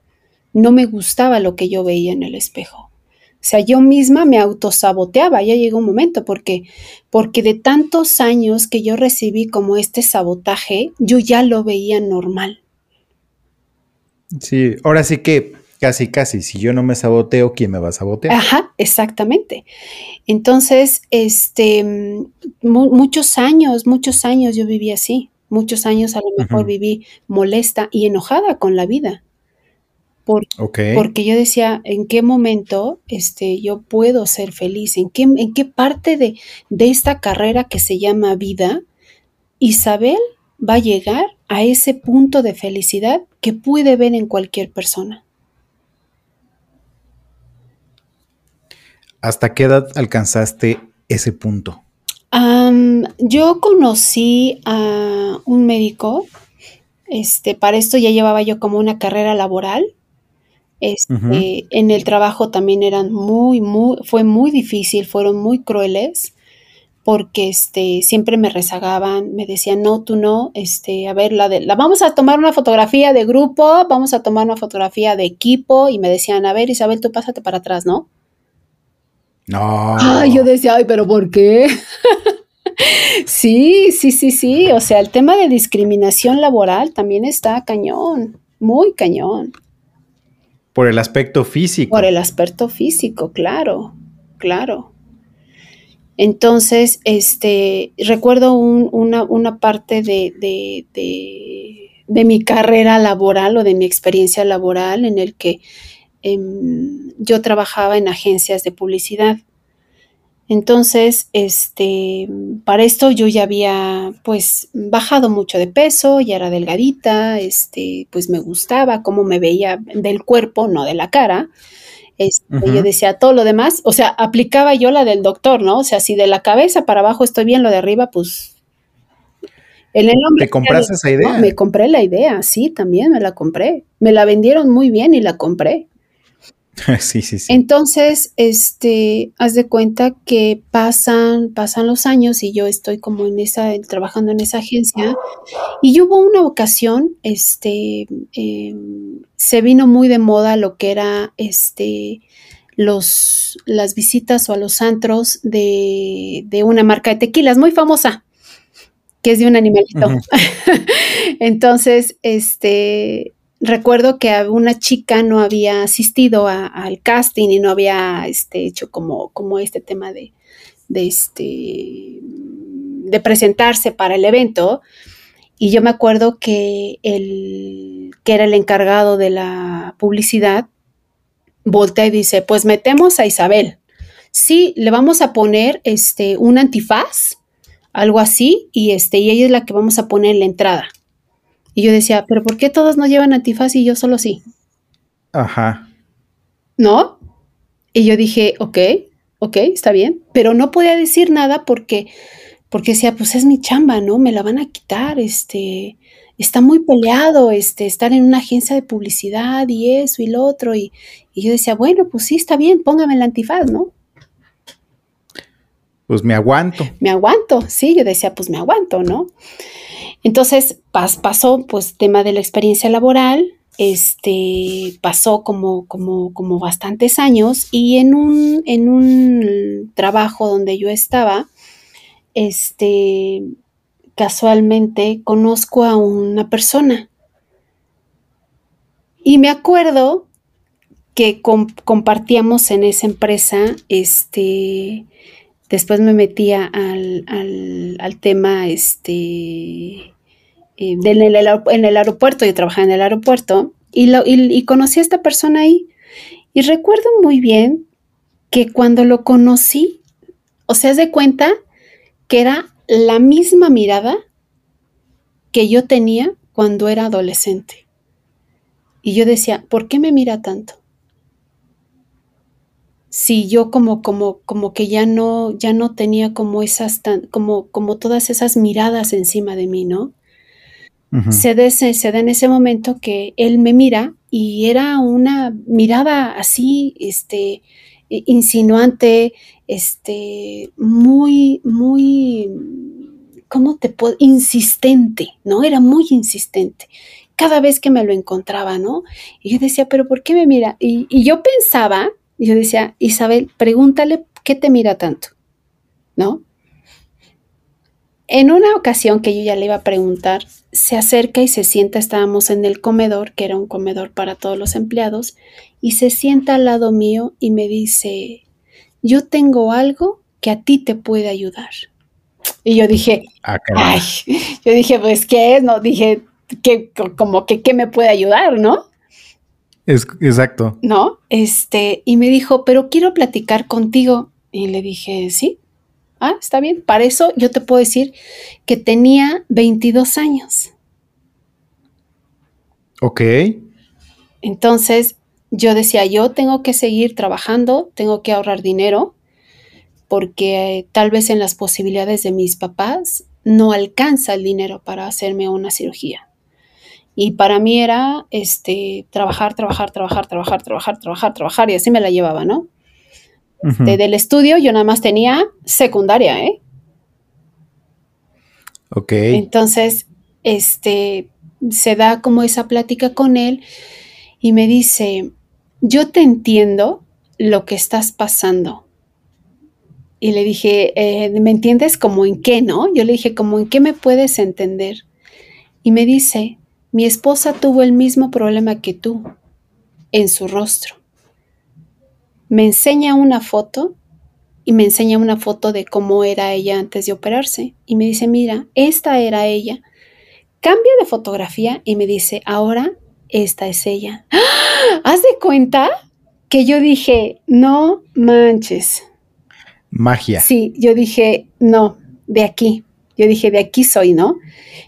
no me gustaba lo que yo veía en el espejo. O sea, yo misma me autosaboteaba, ya llegó un momento, porque, porque de tantos años que yo recibí como este sabotaje, yo ya lo veía normal. Sí, ahora sí que casi, casi, si yo no me saboteo, ¿quién me va a sabotear? Ajá, exactamente. Entonces, este, muchos años, muchos años yo viví así, muchos años a lo mejor viví molesta y enojada con la vida. Porque yo decía, ¿en qué momento este, yo puedo ser feliz? ¿En qué, en qué parte de, esta carrera que se llama vida Isabel va a llegar a ese punto de felicidad que puede ver en cualquier persona? ¿Hasta qué edad alcanzaste ese punto? yo conocí a un médico, este, para esto ya llevaba yo como una carrera laboral este, En el trabajo también eran muy, muy, fue muy difícil, fueron muy crueles porque este, siempre me rezagaban, me decían, no, tú no, este, a ver, la, de, la vamos a tomar una fotografía de grupo, vamos a tomar una fotografía de equipo, y me decían, a ver, Isabel, tú pásate para atrás, ¿no? No. Ay, yo decía, ay, pero ¿por qué? sí, sí, sí, sí, o sea, el tema de discriminación laboral también está cañón, muy cañón. Por el aspecto físico. Por el aspecto físico, claro, claro. Entonces, este, recuerdo una, parte de, de, mi carrera laboral o de mi experiencia laboral en el que em, yo trabajaba en agencias de publicidad. Entonces, este, para esto yo ya había pues bajado mucho de peso, ya era delgadita, este, pues me gustaba cómo me veía del cuerpo, no de la cara. Este, Yo decía todo lo demás, o sea, aplicaba yo la del doctor, ¿no? O sea, si de la cabeza para abajo estoy bien, lo de arriba, pues el ¿Te compraste esa idea? me compré la idea, sí, también me la compré. Me la vendieron muy bien y la compré. sí, sí, sí. Entonces, este, haz de cuenta que pasan, pasan los años y yo estoy como en esa, trabajando en esa agencia. Y hubo una ocasión, este, em, se vino muy de moda lo que era, este, los, las visitas o a los antros de, de una marca de tequilas muy famosa, que es de un animalito. Entonces, este, recuerdo que una chica no había asistido al casting y no había este, hecho como, como este tema de, de, este, de presentarse para el evento. Y yo me acuerdo que el que era el encargado de la publicidad voltea y dice, pues metemos a Isabel. Sí, le vamos a poner este, un antifaz, algo así, y, este, y ella es la que vamos a poner en la entrada. Y yo decía, pero ¿por qué todos no llevan antifaz y yo solo sí? Ajá. ¿No? Y yo dije, ok, ok, está bien, pero no podía decir nada porque, porque decía, pues es mi chamba, ¿no? Me la van a quitar, este, está muy peleado, este, estar en una agencia de publicidad y eso y lo otro. Y, y yo decía, bueno, pues sí, está bien, póngame el antifaz, ¿no? Pues me aguanto. Me aguanto, sí, yo decía, pues me aguanto, ¿no? Entonces pasó, pues, tema de la experiencia laboral, este, pasó como, como, como bastantes años y en un, en un trabajo donde yo estaba, este, casualmente conozco a una persona. Y me acuerdo que compartíamos en esa empresa, este, Después me metía al, tema este, eh, en, el, aeropuerto, yo trabajaba en el aeropuerto y, lo, y, conocí a esta persona ahí. Y recuerdo muy bien que cuando lo conocí, o sea, de cuenta que era la misma mirada que yo tenía cuando era adolescente. Y yo decía, ¿por qué me mira tanto? Si yo como, como, como que ya no, ya no tenía como esas, tan, como, como todas esas miradas encima de mí, ¿no? se, da se da en ese momento que él me mira y era una mirada así, este, insinuante, este, muy, muy, ¿cómo te puedo? Insistente, ¿no? Era muy insistente cada vez que me lo encontraba, ¿no? Y yo decía, pero ¿por qué me mira? Y, y yo pensaba y yo decía, Isabel, pregúntale qué te mira tanto, ¿no? En una ocasión que yo ya le iba a preguntar, se acerca y se sienta, estábamos en el comedor, que era un comedor para todos los empleados, y se sienta al lado mío y me dice, yo tengo algo que a ti te puede ayudar. Y yo dije, ah, ay, yo dije, pues, ¿qué es? No, dije, que como que, ¿qué me puede ayudar, no? Es, exacto. ¿No? Este, y me dijo, pero quiero platicar contigo. Y le dije, sí. Ah, está bien. Para eso yo te puedo decir que tenía 22 años. Ok. Entonces yo decía, yo tengo que seguir trabajando, tengo que ahorrar dinero, porque tal vez en las posibilidades de mis papás no alcanza el dinero para hacerme una cirugía. Y para mí era este, trabajar, trabajar, trabajar, trabajar, trabajar, trabajar, trabajar, y así me la llevaba, ¿no? Desde el estudio yo nada más tenía secundaria, ¿eh? Ok. Entonces, este, se da como esa plática con él y me dice, yo te entiendo lo que estás pasando. Y le dije, eh, ¿me entiendes como en qué, no? Yo le dije, como en qué me puedes entender. Y me dice, mi esposa tuvo el mismo problema que tú en su rostro. Me enseña una foto y me enseña una foto de cómo era ella antes de operarse. Y me dice, mira, esta era ella. Cambia de fotografía y me dice, ahora esta es ella. ¡Ah! ¿Haz de cuenta? Que yo dije, no manches. Magia. Sí, yo dije, no, de aquí. Yo dije, de aquí soy, ¿no?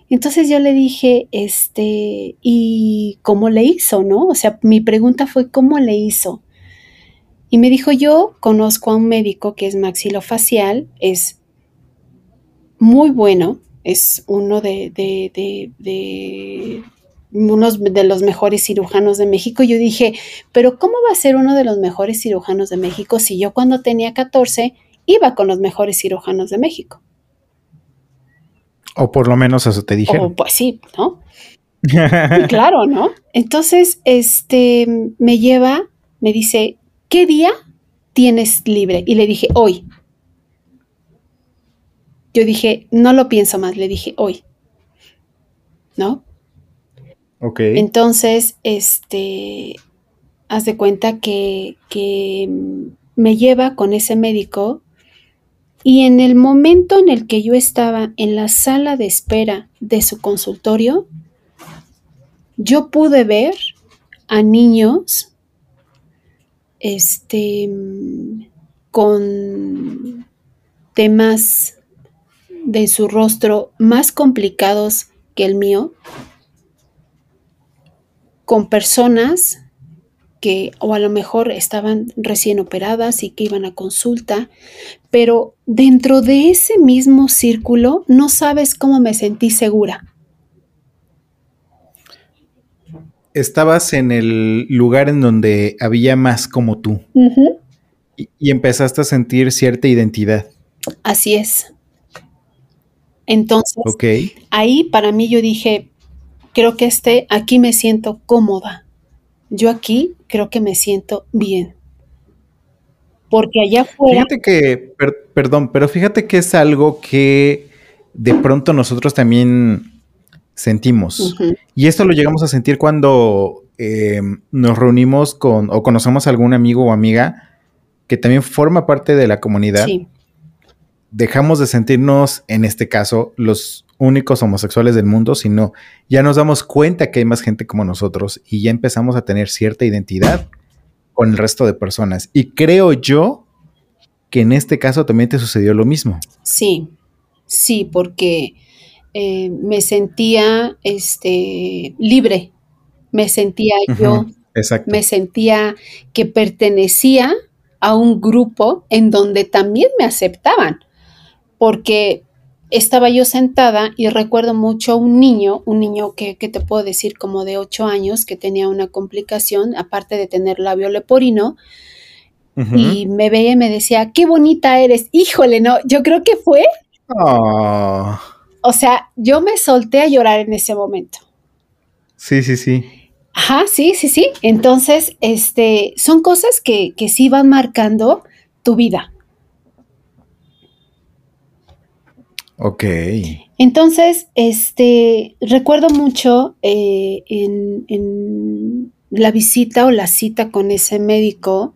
Entonces yo le dije, este, ¿y cómo le hizo, no? O sea, mi pregunta fue, ¿cómo le hizo? Y me dijo, yo conozco a un médico que es maxilofacial, es muy bueno, es uno de, de, de, unos de los mejores cirujanos de México. Yo dije, pero ¿cómo va a ser uno de los mejores cirujanos de México si yo cuando tenía 14 iba con los mejores cirujanos de México? O por lo menos eso te dije. pues sí, ¿no? claro, ¿no? Entonces, este, me lleva, me dice, ¿qué día tienes libre? Y le dije, hoy. Yo dije, no lo pienso más, le dije, hoy. ¿No? Ok. Entonces, este, haz de cuenta que, que me lleva con ese médico y en el momento en el que yo estaba en la sala de espera de su consultorio, yo pude ver a niños este, con temas de su rostro más complicados que el mío, con personas que o a lo mejor estaban recién operadas y que iban a consulta, pero dentro de ese mismo círculo no sabes cómo me sentí segura. Estabas en el lugar en donde había más como tú y, y empezaste a sentir cierta identidad. Así es. Entonces, ahí para mí yo dije, creo que este, aquí me siento cómoda. Yo aquí creo que me siento bien. Porque allá afuera. Fíjate que, perdón, pero fíjate que es algo que de pronto nosotros también sentimos. Y esto lo llegamos a sentir cuando em, nos reunimos con o conocemos a algún amigo o amiga que también forma parte de la comunidad. Sí dejamos de sentirnos, en este caso, los únicos homosexuales del mundo, sino ya nos damos cuenta que hay más gente como nosotros y ya empezamos a tener cierta identidad con el resto de personas. Y creo yo que en este caso también te sucedió lo mismo. Sí, sí, porque eh, me sentía este, libre, me sentía yo, me sentía que pertenecía a un grupo en donde también me aceptaban porque estaba yo sentada y recuerdo mucho un niño, un niño que, te puedo decir como de ocho años, que tenía una complicación, aparte de tener labio leporino, y me veía y me decía, qué bonita eres. Híjole, no, yo creo que fue. Ah. O sea, yo me solté a llorar en ese momento. Sí, sí, sí. Ajá, sí, sí, sí. Entonces, este, son cosas que, que sí van marcando tu vida. Ok. Entonces, este, recuerdo mucho eh, en, la visita o la cita con ese médico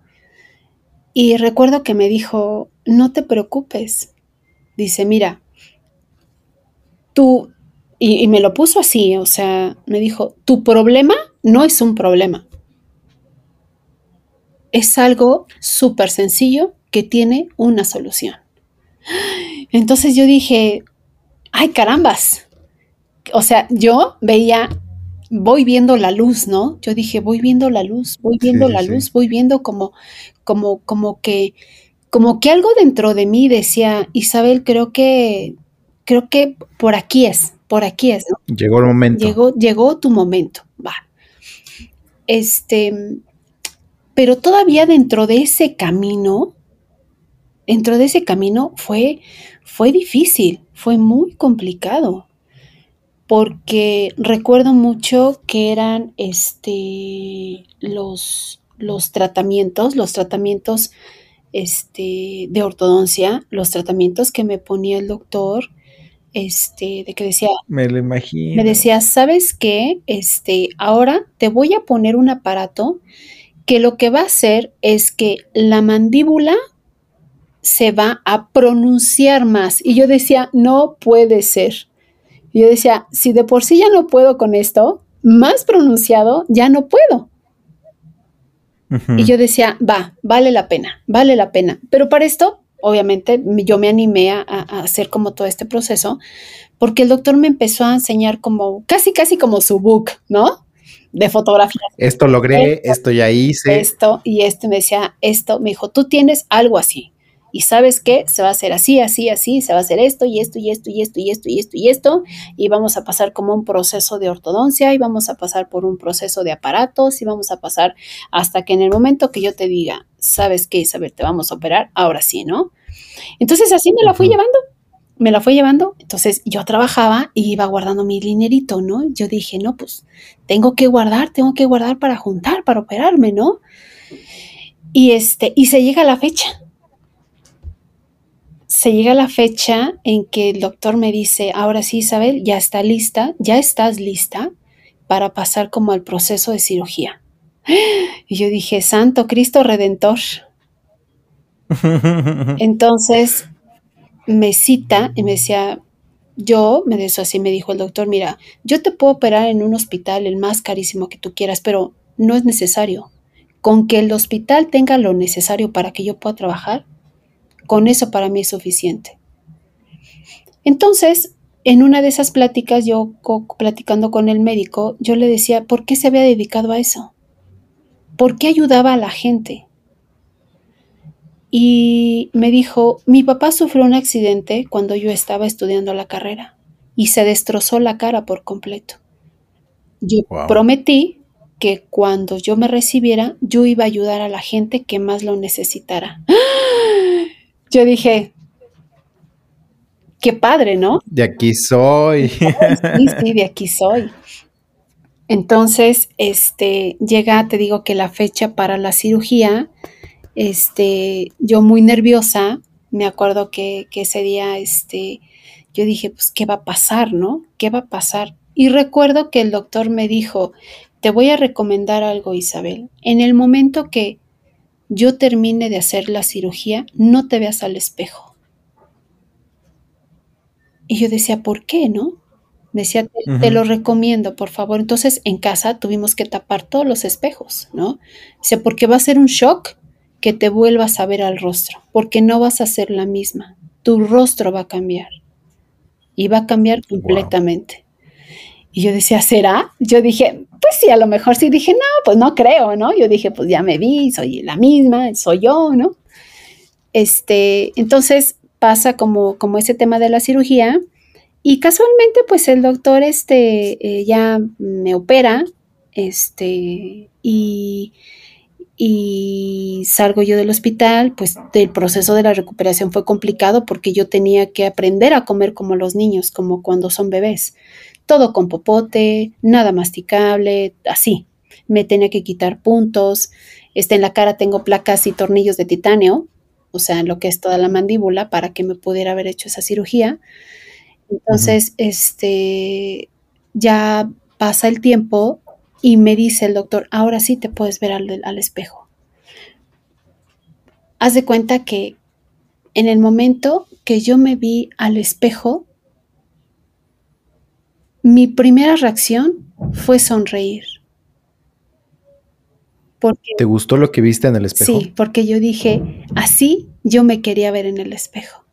y recuerdo que me dijo, no te preocupes. Dice, mira, tú, y, y me lo puso así, o sea, me dijo, tu problema no es un problema. Es algo súper sencillo que tiene una solución. Entonces yo dije, ay carambas. O sea, yo veía, voy viendo la luz, ¿no? Yo dije, voy viendo la luz, voy viendo la luz, voy viendo como, como, como que, como que algo dentro de mí decía, Isabel, creo que, creo que por aquí es, por aquí es, ¿no? Llegó el momento. Llegó, llegó tu momento, va. Este, pero todavía dentro de ese camino, dentro de ese camino fue, fue difícil, fue muy complicado, porque recuerdo mucho que eran este, los, los tratamientos, los tratamientos este, de ortodoncia, los tratamientos que me ponía el doctor, este, de que decía, me lo imagino. Me decía, ¿sabes qué? Este, ahora te voy a poner un aparato que lo que va a hacer es que la mandíbula se va a pronunciar más. Y yo decía, no puede ser. Y yo decía, si de por sí ya no puedo con esto, más pronunciado, ya no puedo. Y yo decía, va, vale la pena, vale la pena. Pero para esto, obviamente, yo me animé a, hacer como todo este proceso, porque el doctor me empezó a enseñar como, casi, casi como su book, ¿no? De fotografía. Esto logré, esto, esto ya hice. Esto, y este me decía, esto, me dijo, tú tienes algo así y sabes que se va a hacer así, así, así, se va a hacer esto y esto y esto y esto y esto y esto y esto y vamos a pasar como un proceso de ortodoncia y vamos a pasar por un proceso de aparatos y vamos a pasar hasta que en el momento que yo te diga, sabes qué, Isabel, te vamos a operar, ahora sí, ¿no? Entonces así me la fui llevando me la fue llevando. Entonces yo trabajaba y iba guardando mi dinerito, ¿no? Yo dije, no, pues tengo que guardar, tengo que guardar para juntar, para operarme, ¿no? Y este, y se llega la fecha. Se llega la fecha en que el doctor me dice, ahora sí, Isabel, ya está lista, ya estás lista para pasar como al proceso de cirugía. Y yo dije, Santo Cristo Redentor. Entonces me cita y me decía, yo, me eso así, me dijo el doctor, mira, yo te puedo operar en un hospital el más carísimo que tú quieras, pero no es necesario. Con que el hospital tenga lo necesario para que yo pueda trabajar, con eso para mí es suficiente. Entonces, en una de esas pláticas, yo platicando con el médico, yo le decía, ¿por qué se había dedicado a eso? ¿Por qué ayudaba a la gente? y me dijo, mi papá sufrió un accidente cuando yo estaba estudiando la carrera y se destrozó la cara por completo. Yo prometí que cuando yo me recibiera, yo iba a ayudar a la gente que más lo necesitara. Yo dije, qué padre, ¿no? De aquí soy. Sí, sí, de aquí soy. Entonces, este, llega, te digo que la fecha para la cirugía este, yo muy nerviosa, me acuerdo que, ese día, este, yo dije, pues, ¿qué va a pasar, no? ¿Qué va a pasar? Y recuerdo que el doctor me dijo, te voy a recomendar algo, Isabel. En el momento que yo termine de hacer la cirugía, no te veas al espejo. Y yo decía, ¿por qué, no? Me decía, te, lo recomiendo, por favor. Entonces, en casa tuvimos que tapar todos los espejos, ¿no? Dice, porque va a ser un shock que te vuelvas a ver al rostro, porque no vas a ser la misma. Tu rostro va a cambiar y va a cambiar completamente. Y yo decía, ¿será? Yo dije, pues sí, a lo mejor sí. Dije, no, pues no creo, ¿no? Yo dije, pues ya me vi, soy la misma, soy yo, ¿no? Este, entonces pasa como, como ese tema de la cirugía y casualmente pues el doctor este eh, ya me opera, este, y y salgo yo del hospital, pues el proceso de la recuperación fue complicado porque yo tenía que aprender a comer como los niños, como cuando son bebés. Todo con popote, nada masticable, así. Me tenía que quitar puntos. Este, en la cara tengo placas y tornillos de titanio, o sea, lo que es toda la mandíbula, para que me pudiera haber hecho esa cirugía. Entonces, este, ya pasa el tiempo y me dice el doctor, ahora sí te puedes ver al, espejo. Haz de cuenta que en el momento que yo me vi al espejo, mi primera reacción fue sonreír. ¿Te gustó lo que viste en el espejo? Sí, porque yo dije, así yo me quería ver en el espejo.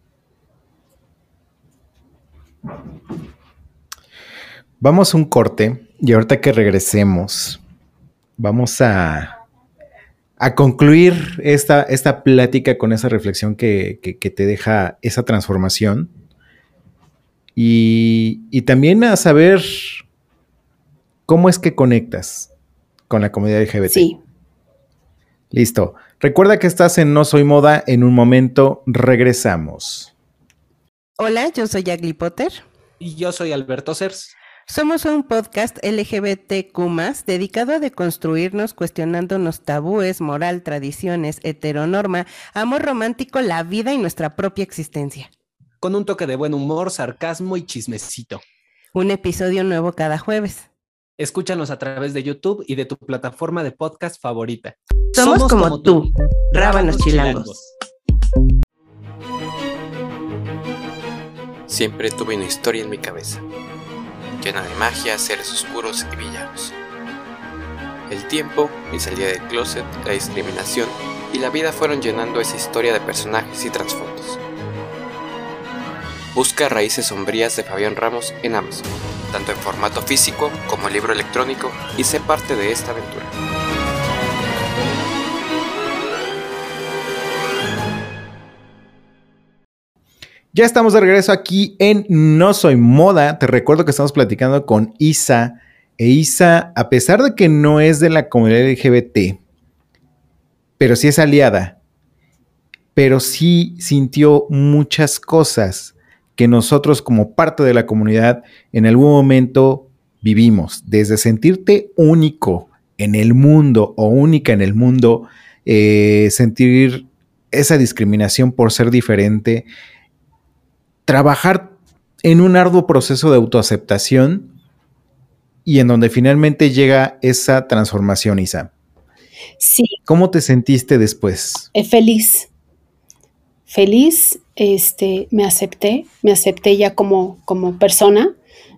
Vamos a un corte y ahorita que regresemos, vamos a, a concluir esta, esta plática con esa reflexión que, te deja esa transformación. Y, y, también a saber cómo es que conectas con la comunidad LGBT. Sí. Listo. Recuerda que estás en No Soy Moda. En un momento regresamos. Hola, yo soy Agli Potter. Y yo soy Alberto Cers. Somos un podcast LGBTQ dedicado a deconstruirnos cuestionándonos tabúes, moral, tradiciones, heteronorma, amor romántico, la vida y nuestra propia existencia. Con un toque de buen humor, sarcasmo y chismecito. Un episodio nuevo cada jueves. Escúchanos a través de YouTube y de tu plataforma de podcast favorita. Somos, como, tú, Rábanos chilangos. Siempre tuve una historia en mi cabeza llena de magia, seres oscuros y villanos. El tiempo, mi salida del closet, la discriminación y la vida fueron llenando esa historia de personajes y trasfondos. Busca Raíces Sombrías de Fabián Ramos en Amazon, tanto en formato físico como libro electrónico, y sé parte de esta aventura. Ya estamos de regreso aquí en No Soy Moda. Te recuerdo que estamos platicando con Isa. E Isa, a pesar de que no es de la comunidad LGBT, pero sí es aliada, pero sí sintió muchas cosas que nosotros como parte de la comunidad en algún momento vivimos. Desde sentirte único en el mundo o única en el mundo, eh, sentir esa discriminación por ser diferente, trabajar en un arduo proceso de autoaceptación y en donde finalmente llega esa transformación, Isa. Sí. ¿Cómo te sentiste después? Eh, feliz. Feliz, este, me acepté, me acepté ya como, como persona,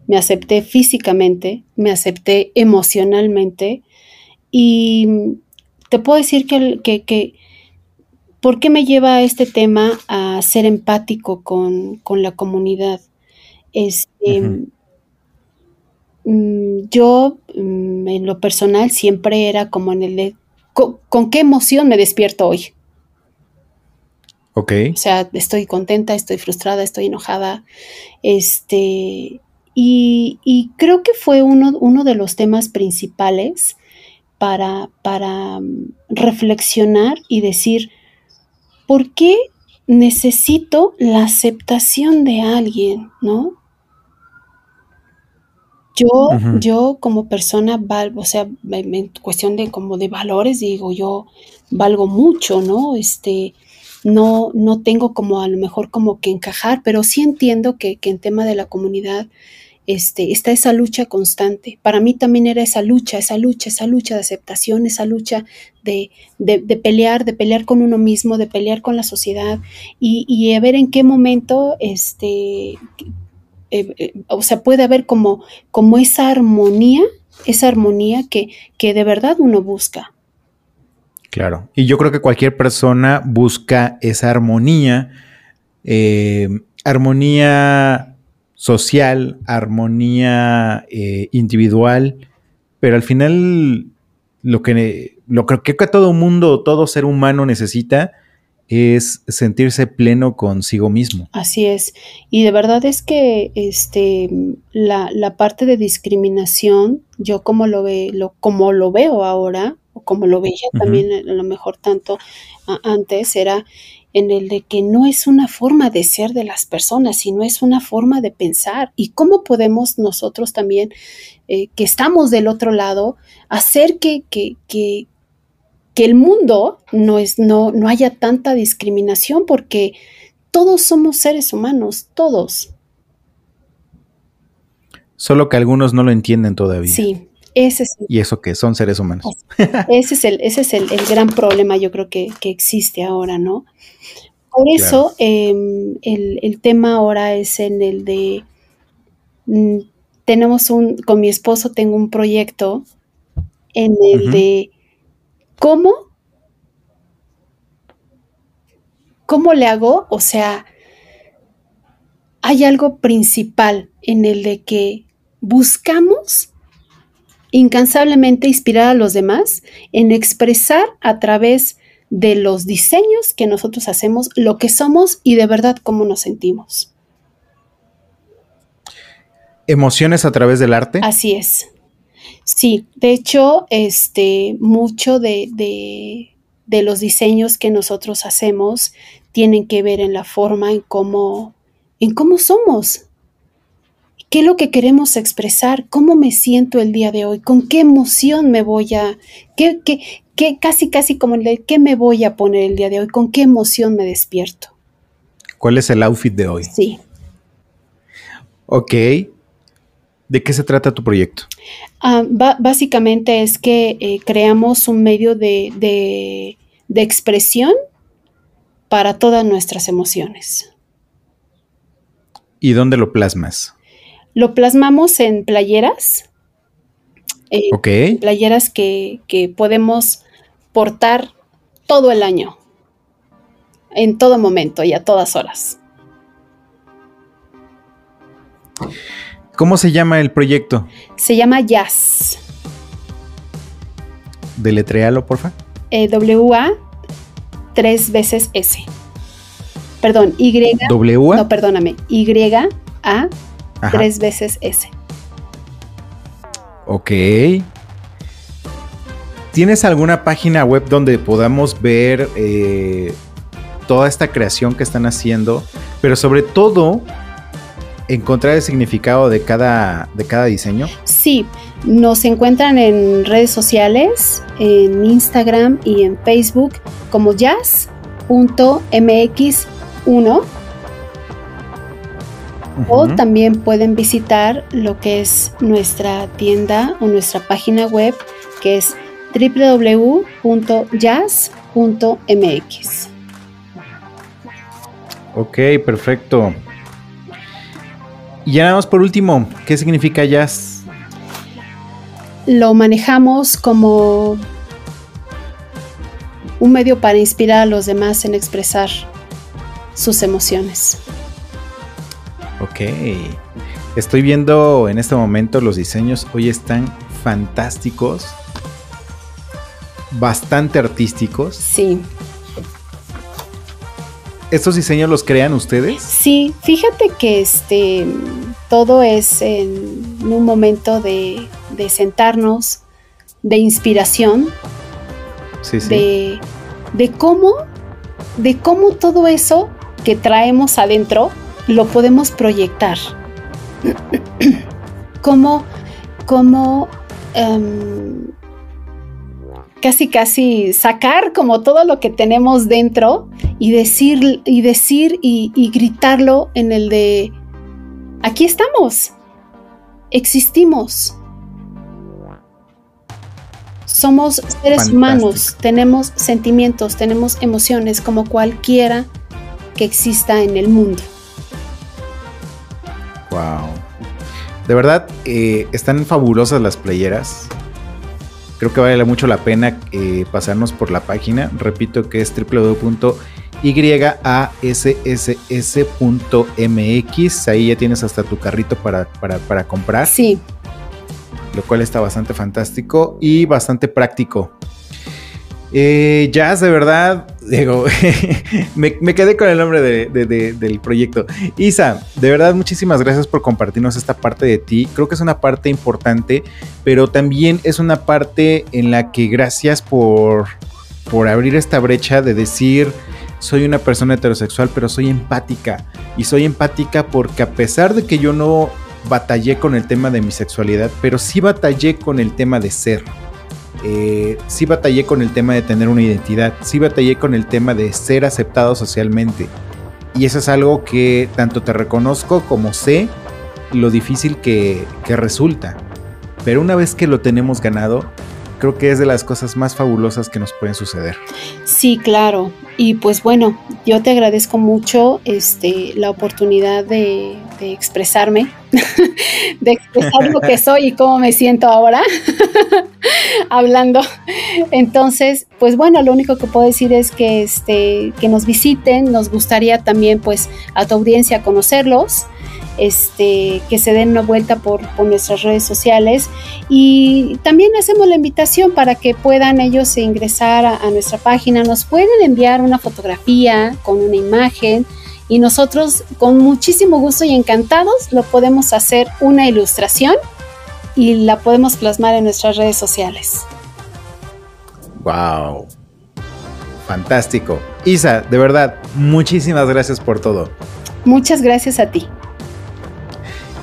me acepté físicamente, me acepté emocionalmente y te puedo decir que, que, que ¿Por qué me lleva este tema a ser empático con, la comunidad? Este, mm, Yo, mm, en lo personal, siempre era como en el de, ¿con, qué emoción me despierto hoy? Ok. O sea, estoy contenta, estoy frustrada, estoy enojada. Este, y, creo que fue uno, uno, de los temas principales para, para mm, reflexionar y decir, ¿por qué necesito la aceptación de alguien, no? Yo, yo como persona, o sea, en cuestión de como de valores, digo, yo valgo mucho, ¿no? Este, no, no tengo como a lo mejor como que encajar, pero sí entiendo que, que en tema de la comunidad este, está esa lucha constante. Para mí también era esa lucha, esa lucha, esa lucha de aceptación, esa lucha de, pelear, de pelear con uno mismo, de pelear con la sociedad y, a ver en qué momento, este, eh, eh, o sea, puede haber como, como esa armonía, esa armonía que, que de verdad uno busca. Claro, y yo creo que cualquier persona busca esa armonía, eh, armonía social, armonía eh, individual, pero al final lo que, lo que todo mundo, todo ser humano necesita es sentirse pleno consigo mismo. Así es. Y de verdad es que este, la, parte de discriminación, yo como lo, ve, lo, como lo veo ahora, o como lo veía también a lo mejor tanto antes, era en el de que no es una forma de ser de las personas, sino es una forma de pensar. ¿Y cómo podemos nosotros también, eh, que estamos del otro lado, hacer que, que, que, el mundo no, es, no, no haya tanta discriminación? Porque todos somos seres humanos, todos. Solo que algunos no lo entienden todavía. Sí, ese es y eso que son seres humanos. Ese es el, ese es el, gran problema, yo creo que, que existe ahora, ¿no? Por eso em, el, tema ahora es en el de, mm, tenemos un, con mi esposo tengo un proyecto en el de cómo, cómo le hago, o sea, hay algo principal en el de que buscamos incansablemente inspirar a los demás en expresar a través de los diseños que nosotros hacemos, lo que somos y de verdad cómo nos sentimos. ¿Emociones a través del arte? Así es. Sí, de hecho, este, mucho de, de, los diseños que nosotros hacemos tienen que ver en la forma en cómo, en cómo somos. ¿Qué es lo que queremos expresar? ¿Cómo me siento el día de hoy? ¿Con qué emoción me voy a... ¿Qué, qué, ¿Qué, casi, casi como el de qué me voy a poner el día de hoy, con qué emoción me despierto. ¿Cuál es el outfit de hoy? Sí. Ok. ¿De qué se trata tu proyecto? Ah, básicamente es que eh, creamos un medio de, de expresión para todas nuestras emociones. ¿Y dónde lo plasmas? Lo plasmamos en playeras eh, playeras que, podemos portar todo el año, en todo momento y a todas horas. ¿Cómo se llama el proyecto? Se llama Jazz. Deletrealo, porfa. Eh, W-A tres veces S. perdón, Y. W. No, perdóname. Y A Ajá. tres veces S. Ok. ¿Tienes alguna página web donde podamos ver eh, toda esta creación que están haciendo? Pero sobre todo, encontrar el significado de cada, de cada diseño. Sí, nos encuentran en redes sociales, en Instagram y en Facebook como jazz.mx1 o también pueden visitar lo que es nuestra tienda o nuestra página web que es www.jazz.mx. Ok, perfecto. Y ya nada más por último, ¿qué significa jazz? Lo manejamos como un medio para inspirar a los demás en expresar sus emociones. Ok. Estoy viendo en este momento los diseños. Hoy están fantásticos. Bastante artísticos. Sí, ¿Estos diseños los crean ustedes? Sí, fíjate que este todo es en un momento de, de sentarnos, de inspiración, Sí, sí. de, de cómo, de cómo todo eso que traemos adentro lo podemos proyectar. cómo, cómo em, casi casi sacar como todo lo que tenemos dentro y decir y decir y, y gritarlo en el de aquí estamos, existimos. Somos seres Fantástico. humanos, tenemos sentimientos, tenemos emociones como cualquiera que exista en el mundo. Wow. De verdad, eh, están fabulosas las playeras. Creo que vale mucho la pena eh, pasarnos por la página. Repito que es www.yass.mx. Ahí ya tienes hasta tu carrito para, para, para comprar, Sí, lo cual está bastante fantástico y bastante práctico. Eh, Jazz, de verdad, digo, me, quedé con el nombre de- de- de- del proyecto. Isa, de verdad, muchísimas gracias por compartirnos esta parte de ti. Creo que es una parte importante, pero también es una parte en la que gracias por, por abrir esta brecha de decir, soy una persona heterosexual, pero soy empática. Y soy empática porque a pesar de que yo no batallé con el tema de mi sexualidad, pero sí batallé con el tema de ser. Eh, sí batallé con el tema de tener una identidad, sí batallé con el tema de ser aceptado socialmente. Y eso es algo que tanto te reconozco como sé lo difícil que, que resulta. Pero una vez que lo tenemos ganado, creo que es de las cosas más fabulosas que nos pueden suceder. sí, claro. Y pues bueno, yo te agradezco mucho este, la oportunidad de, de expresarme, de expresar lo que soy y cómo me siento ahora hablando. Entonces, pues bueno, lo único que puedo decir es que, este, que nos visiten, nos gustaría también pues a tu audiencia conocerlos. Este, que se den una vuelta por, por nuestras redes sociales y también hacemos la invitación para que puedan ellos ingresar a, a nuestra página, nos pueden enviar una fotografía con una imagen y nosotros con muchísimo gusto y encantados lo podemos hacer una ilustración y la podemos plasmar en nuestras redes sociales. ¡Wow! Fantástico. Isa, de verdad, muchísimas gracias por todo. Muchas gracias a ti.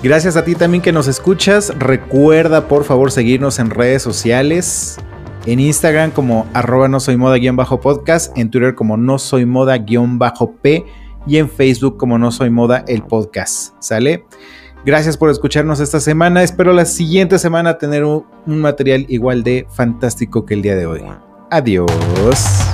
Gracias a ti también que nos escuchas. Recuerda por favor seguirnos en redes sociales. En Instagram como arroba no soy moda guion bajo podcast. En Twitter como no soy moda guion bajo P. Y en Facebook como no soy moda el podcast. ¿Sale? Gracias por escucharnos esta semana. Espero la siguiente semana tener un, un material igual de fantástico que el día de hoy. Adiós.